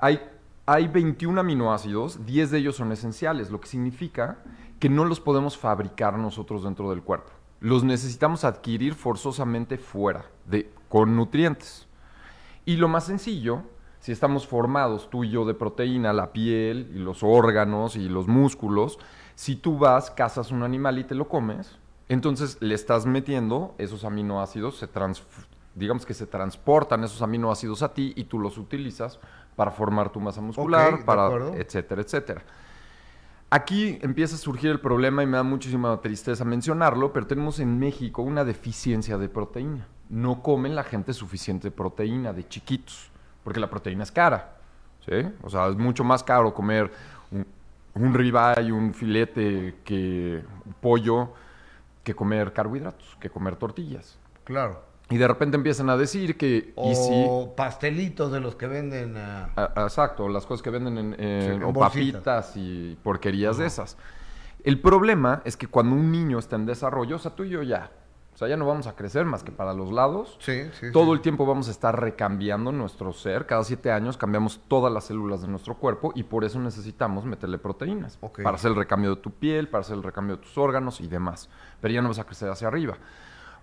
Hay, hay 21 aminoácidos, 10 de ellos son esenciales, lo que significa que no los podemos fabricar nosotros dentro del cuerpo. Los necesitamos adquirir forzosamente fuera, de, con nutrientes. Y lo más sencillo, si estamos formados tú y yo de proteína, la piel y los órganos y los músculos, si tú vas, cazas un animal y te lo comes, entonces le estás metiendo esos aminoácidos, se trans- digamos que se transportan esos aminoácidos a ti y tú los utilizas para formar tu masa muscular, para etcétera, etcétera. Aquí empieza a surgir el problema y me da muchísima tristeza mencionarlo, pero tenemos en México una deficiencia de proteína. No comen la gente suficiente proteína de chiquitos, porque la proteína es cara. ¿sí? O sea, es mucho más caro comer un, un ribeye, un filete, que un pollo, que comer carbohidratos, que comer tortillas. Claro. Y de repente empiezan a decir que... O y si, pastelitos de los que venden. ah, a- exacto, las cosas que venden en, o bolsitas. papitas y porquerías de esas. El problema es que cuando un niño está en desarrollo, o sea, tú y yo ya, o sea, ya no vamos a crecer más que para los lados. Sí, sí, Todo sí. el tiempo vamos a estar recambiando nuestro ser. Cada siete años cambiamos todas las células de nuestro cuerpo y por eso necesitamos meterle proteínas. Ok. Para hacer el recambio de tu piel, para hacer el recambio de tus órganos y demás. Pero ya no vas a crecer hacia arriba.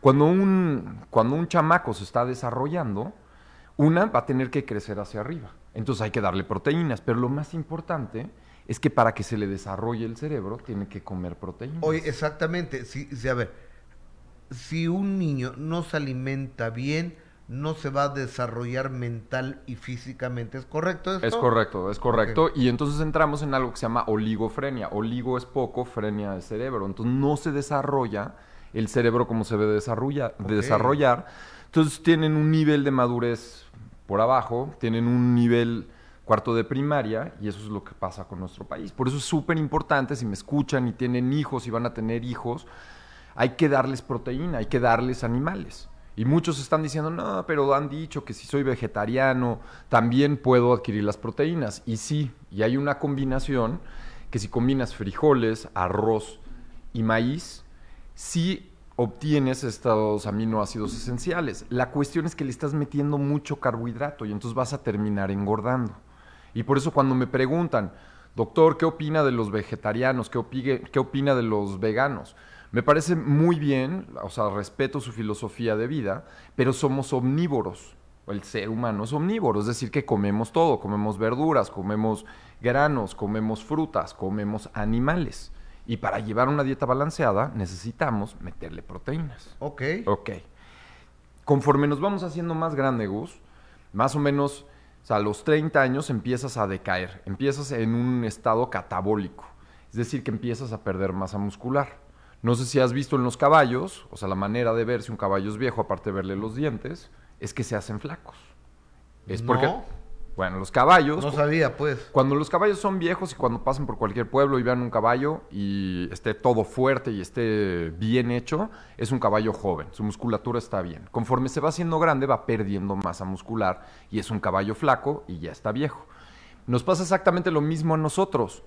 Cuando un, cuando un chamaco se está desarrollando, una va a tener que crecer hacia arriba. Entonces hay que darle proteínas. Pero lo más importante es que para que se le desarrolle el cerebro, tiene que comer proteínas. Oye, exactamente. Sí, sí, a ver, si un niño no se alimenta bien, no se va a desarrollar mental y físicamente. ¿Es correcto esto? Es correcto, es correcto. Y entonces entramos en algo que se llama oligofrenia. Oligo es poco, frenia es cerebro. Entonces no se desarrolla el cerebro como se debe desarrolla- desarrollar. Entonces tienen un nivel de madurez por abajo, tienen un nivel cuarto de primaria y eso es lo que pasa con nuestro país. Por eso es súper importante, si me escuchan y tienen hijos y van a tener hijos, hay que darles proteína, hay que darles animales. Y muchos están diciendo, no, pero han dicho que si soy vegetariano, también puedo adquirir las proteínas. Y sí, y hay una combinación que si combinas frijoles, arroz y maíz, sí obtienes estos aminoácidos esenciales. La cuestión es que le estás metiendo mucho carbohidrato y entonces vas a terminar engordando. Y por eso cuando me preguntan, doctor, ¿qué opina de los vegetarianos? ¿Qué, qué opina de los veganos? Me parece muy bien, o sea, respeto su filosofía de vida, pero somos omnívoros. El ser humano es omnívoro, es decir, que comemos todo, comemos verduras, comemos granos, comemos frutas, comemos animales. Y para llevar una dieta balanceada necesitamos meterle proteínas. Ok. Ok. Conforme nos vamos haciendo más grande, Gus, más o menos o sea, a los 30 años empiezas a decaer, empiezas en un estado catabólico, es decir, que empiezas a perder masa muscular. No sé si has visto en los caballos, o sea, la manera de ver si un caballo es viejo, aparte de verle los dientes, es que se hacen flacos. Es porque, No. bueno, los caballos... No sabía, pues. Cuando los caballos son viejos y cuando pasan por cualquier pueblo y vean un caballo y esté todo fuerte y esté bien hecho, es un caballo joven, su musculatura está bien. Conforme se va haciendo grande va perdiendo masa muscular y es un caballo flaco y ya está viejo. Nos pasa exactamente lo mismo a nosotros.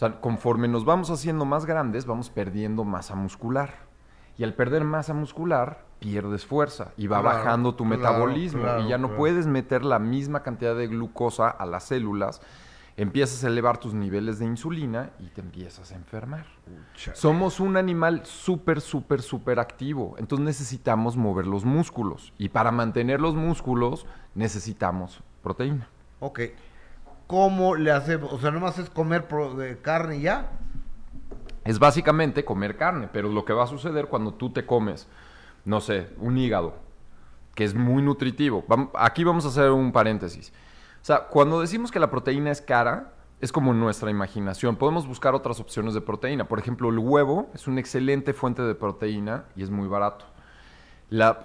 O sea, conforme nos vamos haciendo más grandes, vamos perdiendo masa muscular. Y al perder masa muscular, pierdes fuerza y va Claro, bajando tu claro, metabolismo claro, y ya no puedes meter la misma cantidad de glucosa a las células, empiezas a elevar tus niveles de insulina y te empiezas a enfermar. Somos un animal súper, súper, súper activo, entonces necesitamos mover los músculos y para mantener los músculos necesitamos proteína. Ok. ¿Cómo le hacemos? O sea, nomás es comer carne ya. Es básicamente comer carne, pero lo que va a suceder cuando tú te comes, no sé, un hígado, que es muy nutritivo. Aquí vamos a hacer un paréntesis. O sea, cuando decimos que la proteína es cara, es como nuestra imaginación. Podemos buscar otras opciones de proteína. Por ejemplo, el huevo es una excelente fuente de proteína y es muy barato.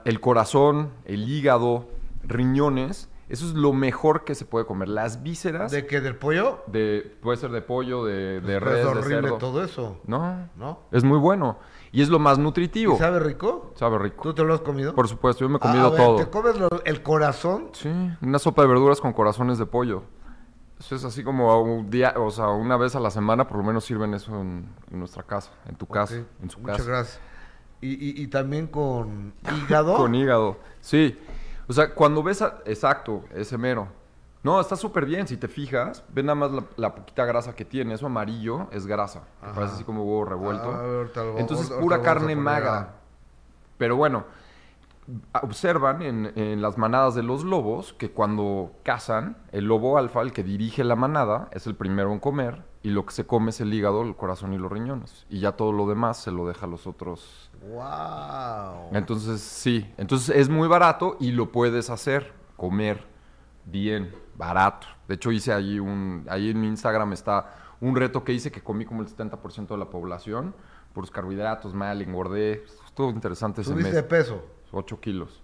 El corazón, el hígado, riñones, eso es lo mejor que se puede comer. Las vísceras... ¿De qué? ¿Del pollo? De, puede ser de pollo, de, de Pues res, es de horrible cerdo. todo eso. No, ¿No? es muy bueno. Y es lo más nutritivo. ¿Y sabe rico? Sabe rico. ¿Tú te lo has comido? Por supuesto, yo me he Ah, comido a ver, todo. ¿Te comes lo- el corazón? Sí, una sopa de verduras con corazones de pollo. Eso es así como un día, o sea, una vez a la semana por lo menos sirven eso en, en nuestra casa, en tu casa, en su Muchas casa. gracias. Y, y- y también con hígado. Con hígado. Sí. O sea, cuando ves, a- exacto, ese mero. No, está súper bien, si te fijas, ve nada más la, la poquita grasa que tiene, eso amarillo es grasa, que parece así como huevo revuelto. Ah, ahorita Entonces, ahorita pura carne magra. Pero bueno, observan en, en las manadas de los lobos que cuando cazan, el lobo alfa, el que dirige la manada, es el primero en comer y lo que se come es el hígado, el corazón y los riñones. Y ya todo lo demás se lo deja a los otros. ¡Wow! Entonces, sí, entonces es muy barato y lo puedes hacer, comer bien, barato. De hecho, hice allí un, ahí en mi Instagram está un reto que hice que comí como el 70% de la población por los carbohidratos, mal, engordé. Estuvo interesante ese ¿Subiste mes. de peso? 8 kilos.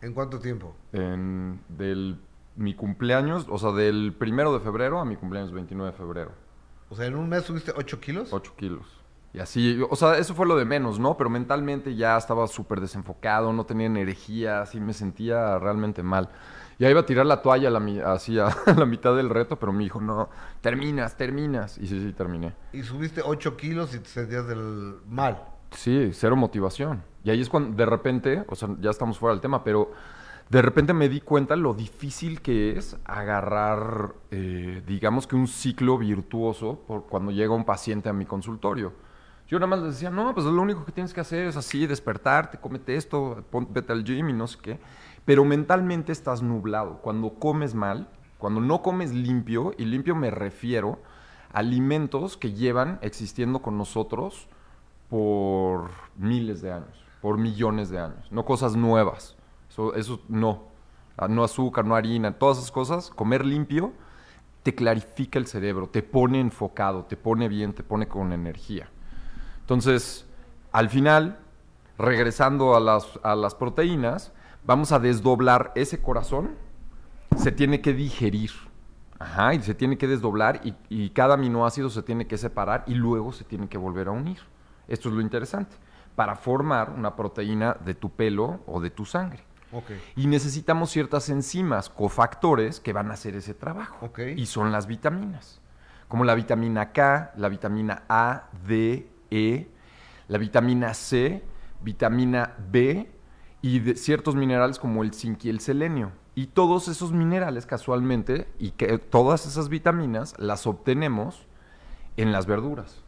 ¿En cuánto tiempo? En, del mi cumpleaños, o sea, del primero de febrero a mi cumpleaños 29 de febrero. O sea, en un mes subiste 8 kilos. 8 kilos. Y así, o sea, eso fue lo de menos, ¿no? Pero mentalmente ya estaba súper desenfocado, no tenía energía, así me sentía realmente mal. Ya iba a tirar la toalla a la, así a, la mitad del reto, pero me dijo, no, terminas, terminas. Y sí, sí, terminé. Y subiste 8 kilos y te sentías del mal. Sí, cero motivación. Y ahí es cuando de repente, o sea, ya estamos fuera del tema, pero de repente me di cuenta lo difícil que es agarrar, eh, digamos que un ciclo virtuoso cuando llega un paciente a mi consultorio. Yo nada más les decía, no, pues lo único que tienes que hacer es así, despertarte, cómete esto, vete al gym y no sé qué. Pero mentalmente estás nublado. Cuando comes mal, cuando no comes limpio, y limpio me refiero a alimentos que llevan existiendo con nosotros por miles de años, por millones de años, no cosas nuevas. Eso, eso no. Ah, No azúcar, no harina, todas esas cosas. Comer limpio te clarifica el cerebro, te pone enfocado, te pone bien, te pone con energía. Entonces, al final, regresando a las, a las proteínas, vamos a desdoblar ese corazón, se tiene que digerir. Ajá, y se tiene que desdoblar y, y cada aminoácido se tiene que separar y luego se tiene que volver a unir. Esto es lo interesante, para formar una proteína de tu pelo o de tu sangre. Y necesitamos ciertas enzimas, cofactores, que van a hacer ese trabajo. Y son las vitaminas. Como la vitamina K, la vitamina A, D, E, la vitamina C, vitamina B y de ciertos minerales como el zinc y el selenio. Y todos esos minerales casualmente y que todas esas vitaminas las obtenemos en las verduras.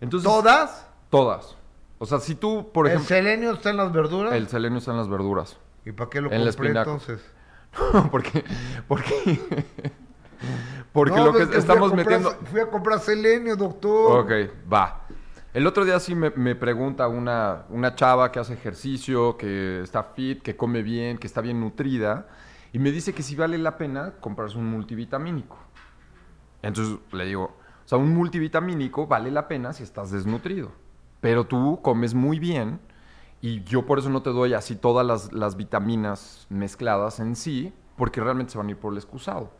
Entonces, ¿Todas? Todas. O sea, si tú, por ¿El ejemplo... selenio está en las verduras? El selenio está en las verduras. ¿Y para qué lo En compré entonces? porque, porque, porque No, lo que fui estamos comprar- metiendo... Fui a comprar selenio, doctor. Ok, va. El otro día sí me, me pregunta una, una chava que hace ejercicio, que está fit, que come bien, que está bien nutrida, y me dice que si vale la pena comprarse un multivitamínico. Entonces le digo, o sea, un multivitamínico vale la pena si estás desnutrido, pero tú comes muy bien y yo por eso no te doy así todas las, las vitaminas mezcladas en sí, porque realmente se van a ir por el excusado.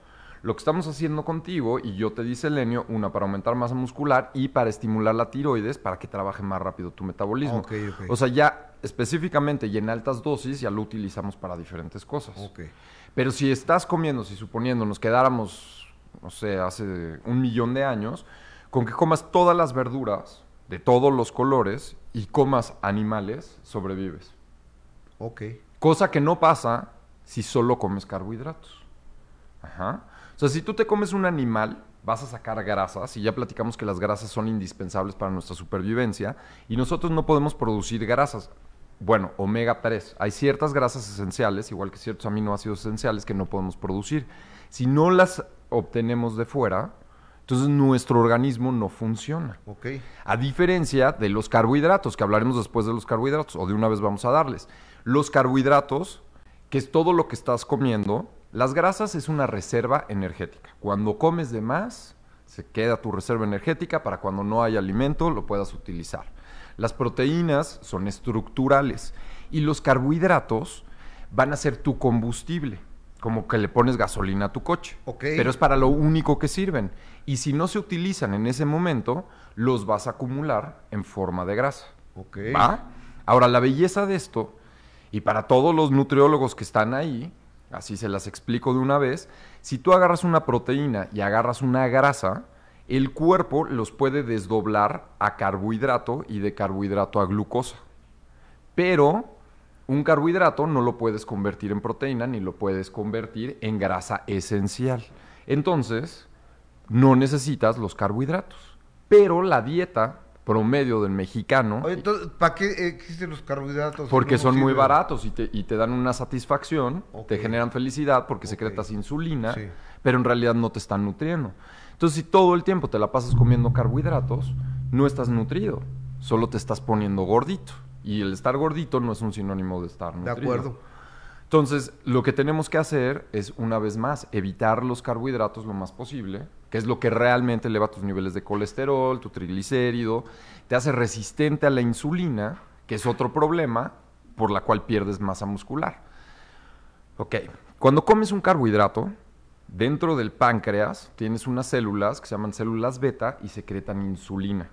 Lo que estamos haciendo contigo, y yo te di selenio, una para aumentar masa muscular y para estimular la tiroides para que trabaje más rápido tu metabolismo. Ok, ok. O sea, ya específicamente y en altas dosis ya lo utilizamos para diferentes cosas. Ok. Pero si estás comiendo, si suponiendo nos quedáramos, no sé, hace un millón de años, con que comas todas las verduras de todos los colores y comas animales, sobrevives. Ok. Cosa que no pasa si solo comes carbohidratos. Ajá. O sea, si tú te comes un animal, vas a sacar grasas, y ya platicamos que las grasas son indispensables para nuestra supervivencia, y nosotros no podemos producir grasas. Bueno, omega 3. Hay ciertas grasas esenciales, igual que ciertos aminoácidos esenciales, que no podemos producir. Si no las obtenemos de fuera, entonces nuestro organismo no funciona. A diferencia de los carbohidratos, que hablaremos después de los carbohidratos, o de una vez vamos a darles. Los carbohidratos, que es todo lo que estás comiendo, las grasas es una reserva energética. Cuando comes de más, se queda tu reserva energética para cuando no hay alimento lo puedas utilizar. Las proteínas son estructurales y los carbohidratos van a ser tu combustible, como que le pones gasolina a tu coche. Pero es para lo único que sirven. Y si no se utilizan en ese momento, los vas a acumular en forma de grasa. ¿Va? Ahora, la belleza de esto, y para todos los nutriólogos que están ahí, así se las explico de una vez, si tú agarras una proteína y agarras una grasa, el cuerpo los puede desdoblar a carbohidrato y de carbohidrato a glucosa. Pero un carbohidrato no lo puedes convertir en proteína ni lo puedes convertir en grasa esencial. Entonces, no necesitas los carbohidratos. Pero la dieta promedio del mexicano, Oye, entonces, ¿para qué existen los carbohidratos? porque ¿Cómo son muy baratos y te, y te dan una satisfacción, te generan felicidad porque secretas insulina, Sí. pero en realidad no te están nutriendo. Entonces, si todo el tiempo te la pasas comiendo carbohidratos, no estás nutrido, solo te estás poniendo gordito. Y el estar gordito no es un sinónimo de estar De acuerdo. Entonces, lo que tenemos que hacer es, una vez más, evitar los carbohidratos lo más posible, que es lo que realmente eleva tus niveles de colesterol, tu triglicérido, te hace resistente a la insulina, que es otro problema por la cual pierdes masa muscular. Ok, cuando comes un carbohidrato, dentro del páncreas tienes unas células que se llaman células beta y secretan insulina.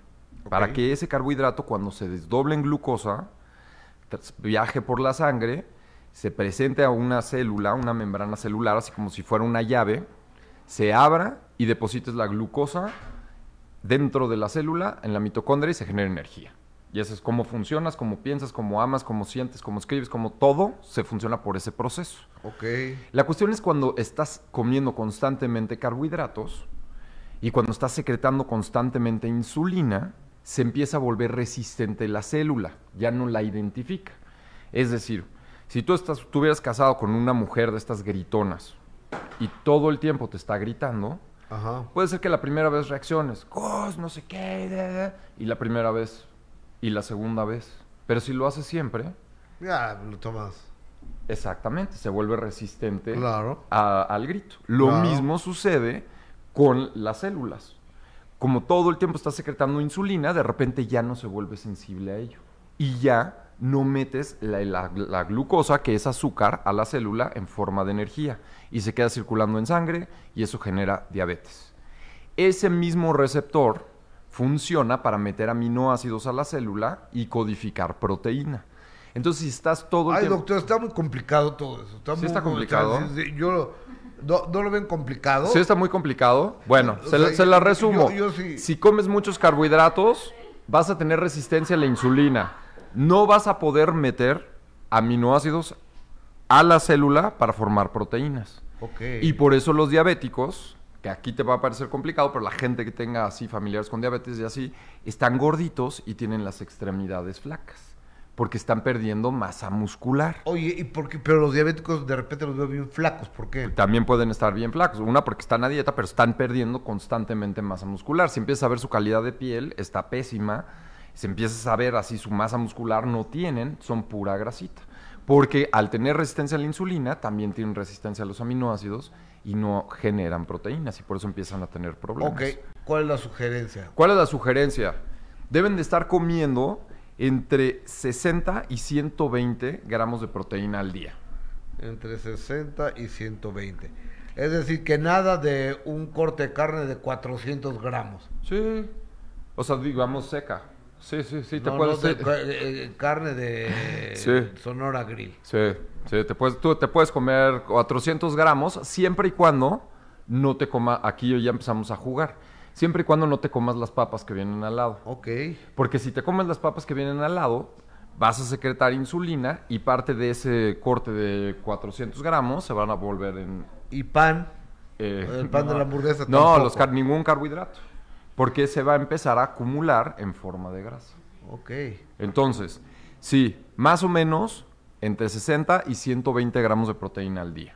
Para que ese carbohidrato, cuando se desdoble en glucosa, viaje por la sangre, se presente a una célula, una membrana celular, así como si fuera una llave, se abra y deposites la glucosa dentro de la célula, en la mitocondria, y se genera energía. Y eso es cómo funcionas, cómo piensas, cómo amas, cómo sientes, cómo escribes, cómo todo se funciona por ese proceso. Ok. La cuestión es cuando estás comiendo constantemente carbohidratos y cuando estás secretando constantemente insulina, se empieza a volver resistente la célula, ya no la identifica. Es decir, si tú estás, estuvieras casado con una mujer de estas gritonas y todo el tiempo te está gritando, Ajá. puede ser que la primera vez reacciones, "Cos, no sé qué, da, da", y la primera vez y la segunda vez. Pero si lo haces siempre, Ya, lo tomas. Exactamente, se vuelve resistente Claro. a- al grito. Lo Claro. mismo sucede con las células. Como todo el tiempo está secretando insulina, de repente ya no se vuelve sensible a ello. Y ya no metes la, la- la glucosa, que es azúcar, a la célula en forma de energía. Y se queda circulando en sangre y eso genera diabetes. Ese mismo receptor funciona para meter aminoácidos a la célula y codificar proteína. Entonces, si estás todo el Ay, tiempo... doctor, está muy complicado todo eso. Está Sí muy- está complicado. sí, yo lo- no, no lo ven complicado. Sí está muy complicado. Bueno, O se, sea, la- se la yo- resumo. yo sí- Si comes muchos carbohidratos, vas a tener resistencia a la insulina. No vas a poder meter aminoácidos a la célula para formar proteínas. Y por eso los diabéticos que aquí te va a parecer complicado, pero la gente que tenga así familiares con diabetes y así, están gorditos y tienen las extremidades flacas. Porque están perdiendo masa muscular. Oye, ¿y por qué? Pero los diabéticos de repente los veo bien flacos, ¿por qué? También pueden estar bien flacos. Una porque están a dieta, pero están perdiendo constantemente masa muscular. Si empiezas a ver su calidad de piel, está pésima. Si empiezas a ver así su masa muscular, no tienen, son pura grasita. Porque al tener resistencia a la insulina, también tienen resistencia a los aminoácidos y no generan proteínas y por eso empiezan a tener problemas. Ok, ¿cuál es la sugerencia? ¿Cuál es la sugerencia? Deben de estar comiendo entre 60 y 120 gramos de proteína al día. Entre 60 y 120. Es decir, que nada de un corte de carne de 400 gramos. Sí. O sea, digamos seca. Sí, sí, sí. Te No, puedes, no, de ca- eh, carne de Sí. Sonora Grill. Sí, sí, te puedes, tú te puedes comer 400 gramos siempre y cuando no te coma, aquí ya empezamos a jugar, siempre y cuando no te comas las papas que vienen al lado. Ok. Porque si te comes las papas que vienen al lado, vas a secretar insulina y parte de ese corte de 400 gramos se van a volver en... ¿Y pan? Eh, El pan de la hamburguesa No, tampoco. los car- ningún carbohidrato. Porque se va a empezar a acumular en forma de grasa. Ok. Entonces, sí, más o menos entre 60 y 120 gramos de proteína al día.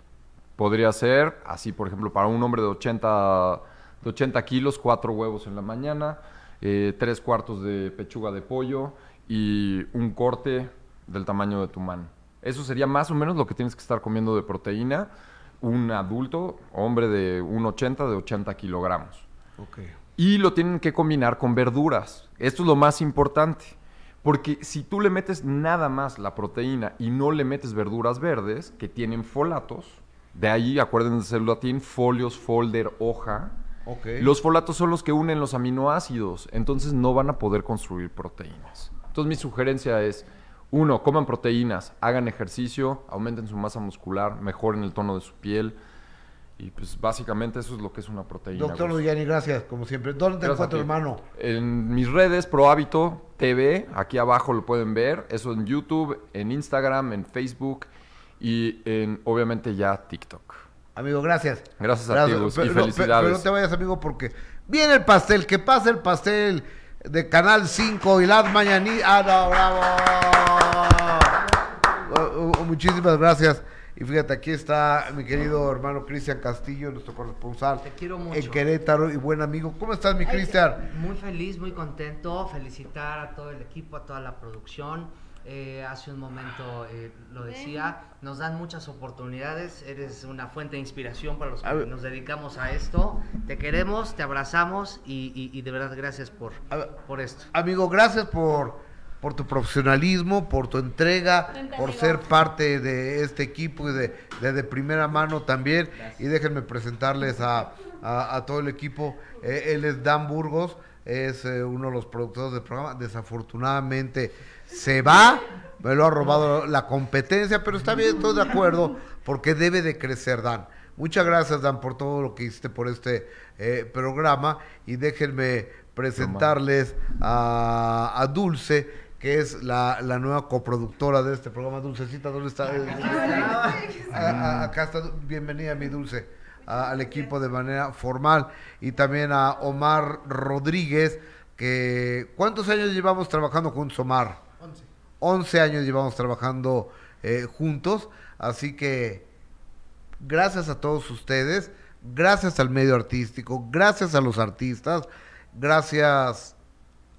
Podría ser, así por ejemplo, para un hombre de 80, de 80 kilos, cuatro huevos en la mañana, eh, tres cuartos de pechuga de pollo y un corte del tamaño de tu mano. Eso sería más o menos lo que tienes que estar comiendo de proteína un adulto, hombre de 1,80, de 80 kilogramos. Y lo tienen que combinar con verduras. Esto es lo más importante. Porque si tú le metes nada más la proteína y no le metes verduras verdes que tienen folatos, de ahí acuérdense del latín, folios, folder, hoja. Los folatos son los que unen los aminoácidos, entonces no van a poder construir proteínas. Entonces mi sugerencia es, uno, coman proteínas, hagan ejercicio, aumenten su masa muscular, mejoren el tono de su piel. Y pues básicamente eso es lo que es una proteína. Doctor Gus. Lugiani, gracias, como siempre. ¿Dónde te encuentro, hermano? En mis redes, ProHábito TV, aquí abajo lo pueden ver. Eso en YouTube, en Instagram, en Facebook y en, obviamente, ya TikTok. Amigo, gracias. Gracias a ti, Gus, y Pero, no- pe- felicidades. pero no te vayas, amigo, porque viene el pastel. Que pase el pastel de Canal 5 y las mañanitas. ¡Ah, no, bravo! Uh, uh, muchísimas gracias. Y fíjate, aquí está mi querido hermano Cristian Castillo, nuestro corresponsal Te quiero mucho. en Querétaro y buen amigo. ¿Cómo estás, mi Cristian? Muy feliz, muy contento. Felicitar a todo el equipo, a toda la producción. Eh, hace un momento eh, lo decía, nos dan muchas oportunidades. Eres una fuente de inspiración para los que nos dedicamos a esto. Te queremos, te abrazamos y, y- y de verdad gracias por, por esto. Amigo, gracias por, por tu profesionalismo, por tu entrega, Vente, por amigo. ser parte de este equipo y de, de, de primera mano también. Y déjenme presentarles a, a- a todo el equipo. Eh, él es Dan Burgos, es eh, uno de los productores del programa. Desafortunadamente se va, me lo ha robado la competencia, pero está bien, estoy de acuerdo, porque debe de crecer Dan. Muchas gracias, Dan, por todo lo que hiciste por este eh, programa. Y déjenme presentarles a, a Dulce, que es la, la nueva coproductora de este programa. Dulcecita, ¿dónde está? A- a- acá está, bienvenida mi Dulce, a- al equipo de manera formal. Y también a Omar Rodríguez, que ¿cuántos años llevamos trabajando juntos, Omar? 11 años llevamos trabajando eh, juntos, así que gracias a todos ustedes, gracias al medio artístico, gracias a los artistas, gracias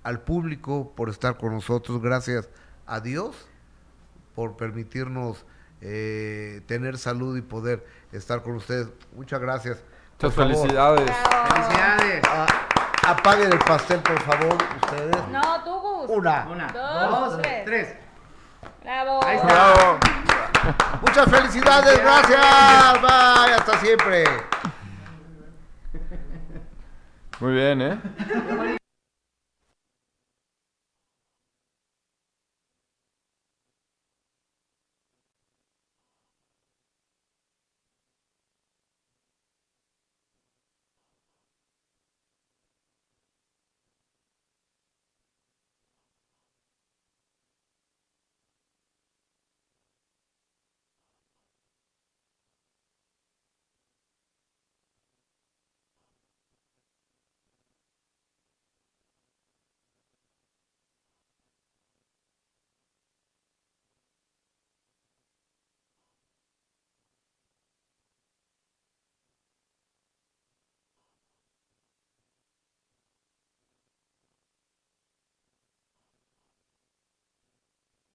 al público por estar con nosotros, gracias a Dios por permitirnos eh, tener salud y poder estar con ustedes. Muchas gracias. Muchas Por favor. felicidades. ¡Felicidades! Ah, apaguen el pastel, por favor, ustedes. No, tú. Una. Una, dos, dos, tres. tres. Bravo. Ahí está. Bravo. Muchas felicidades, gracias. Bye, hasta siempre. Muy bien, ¿eh?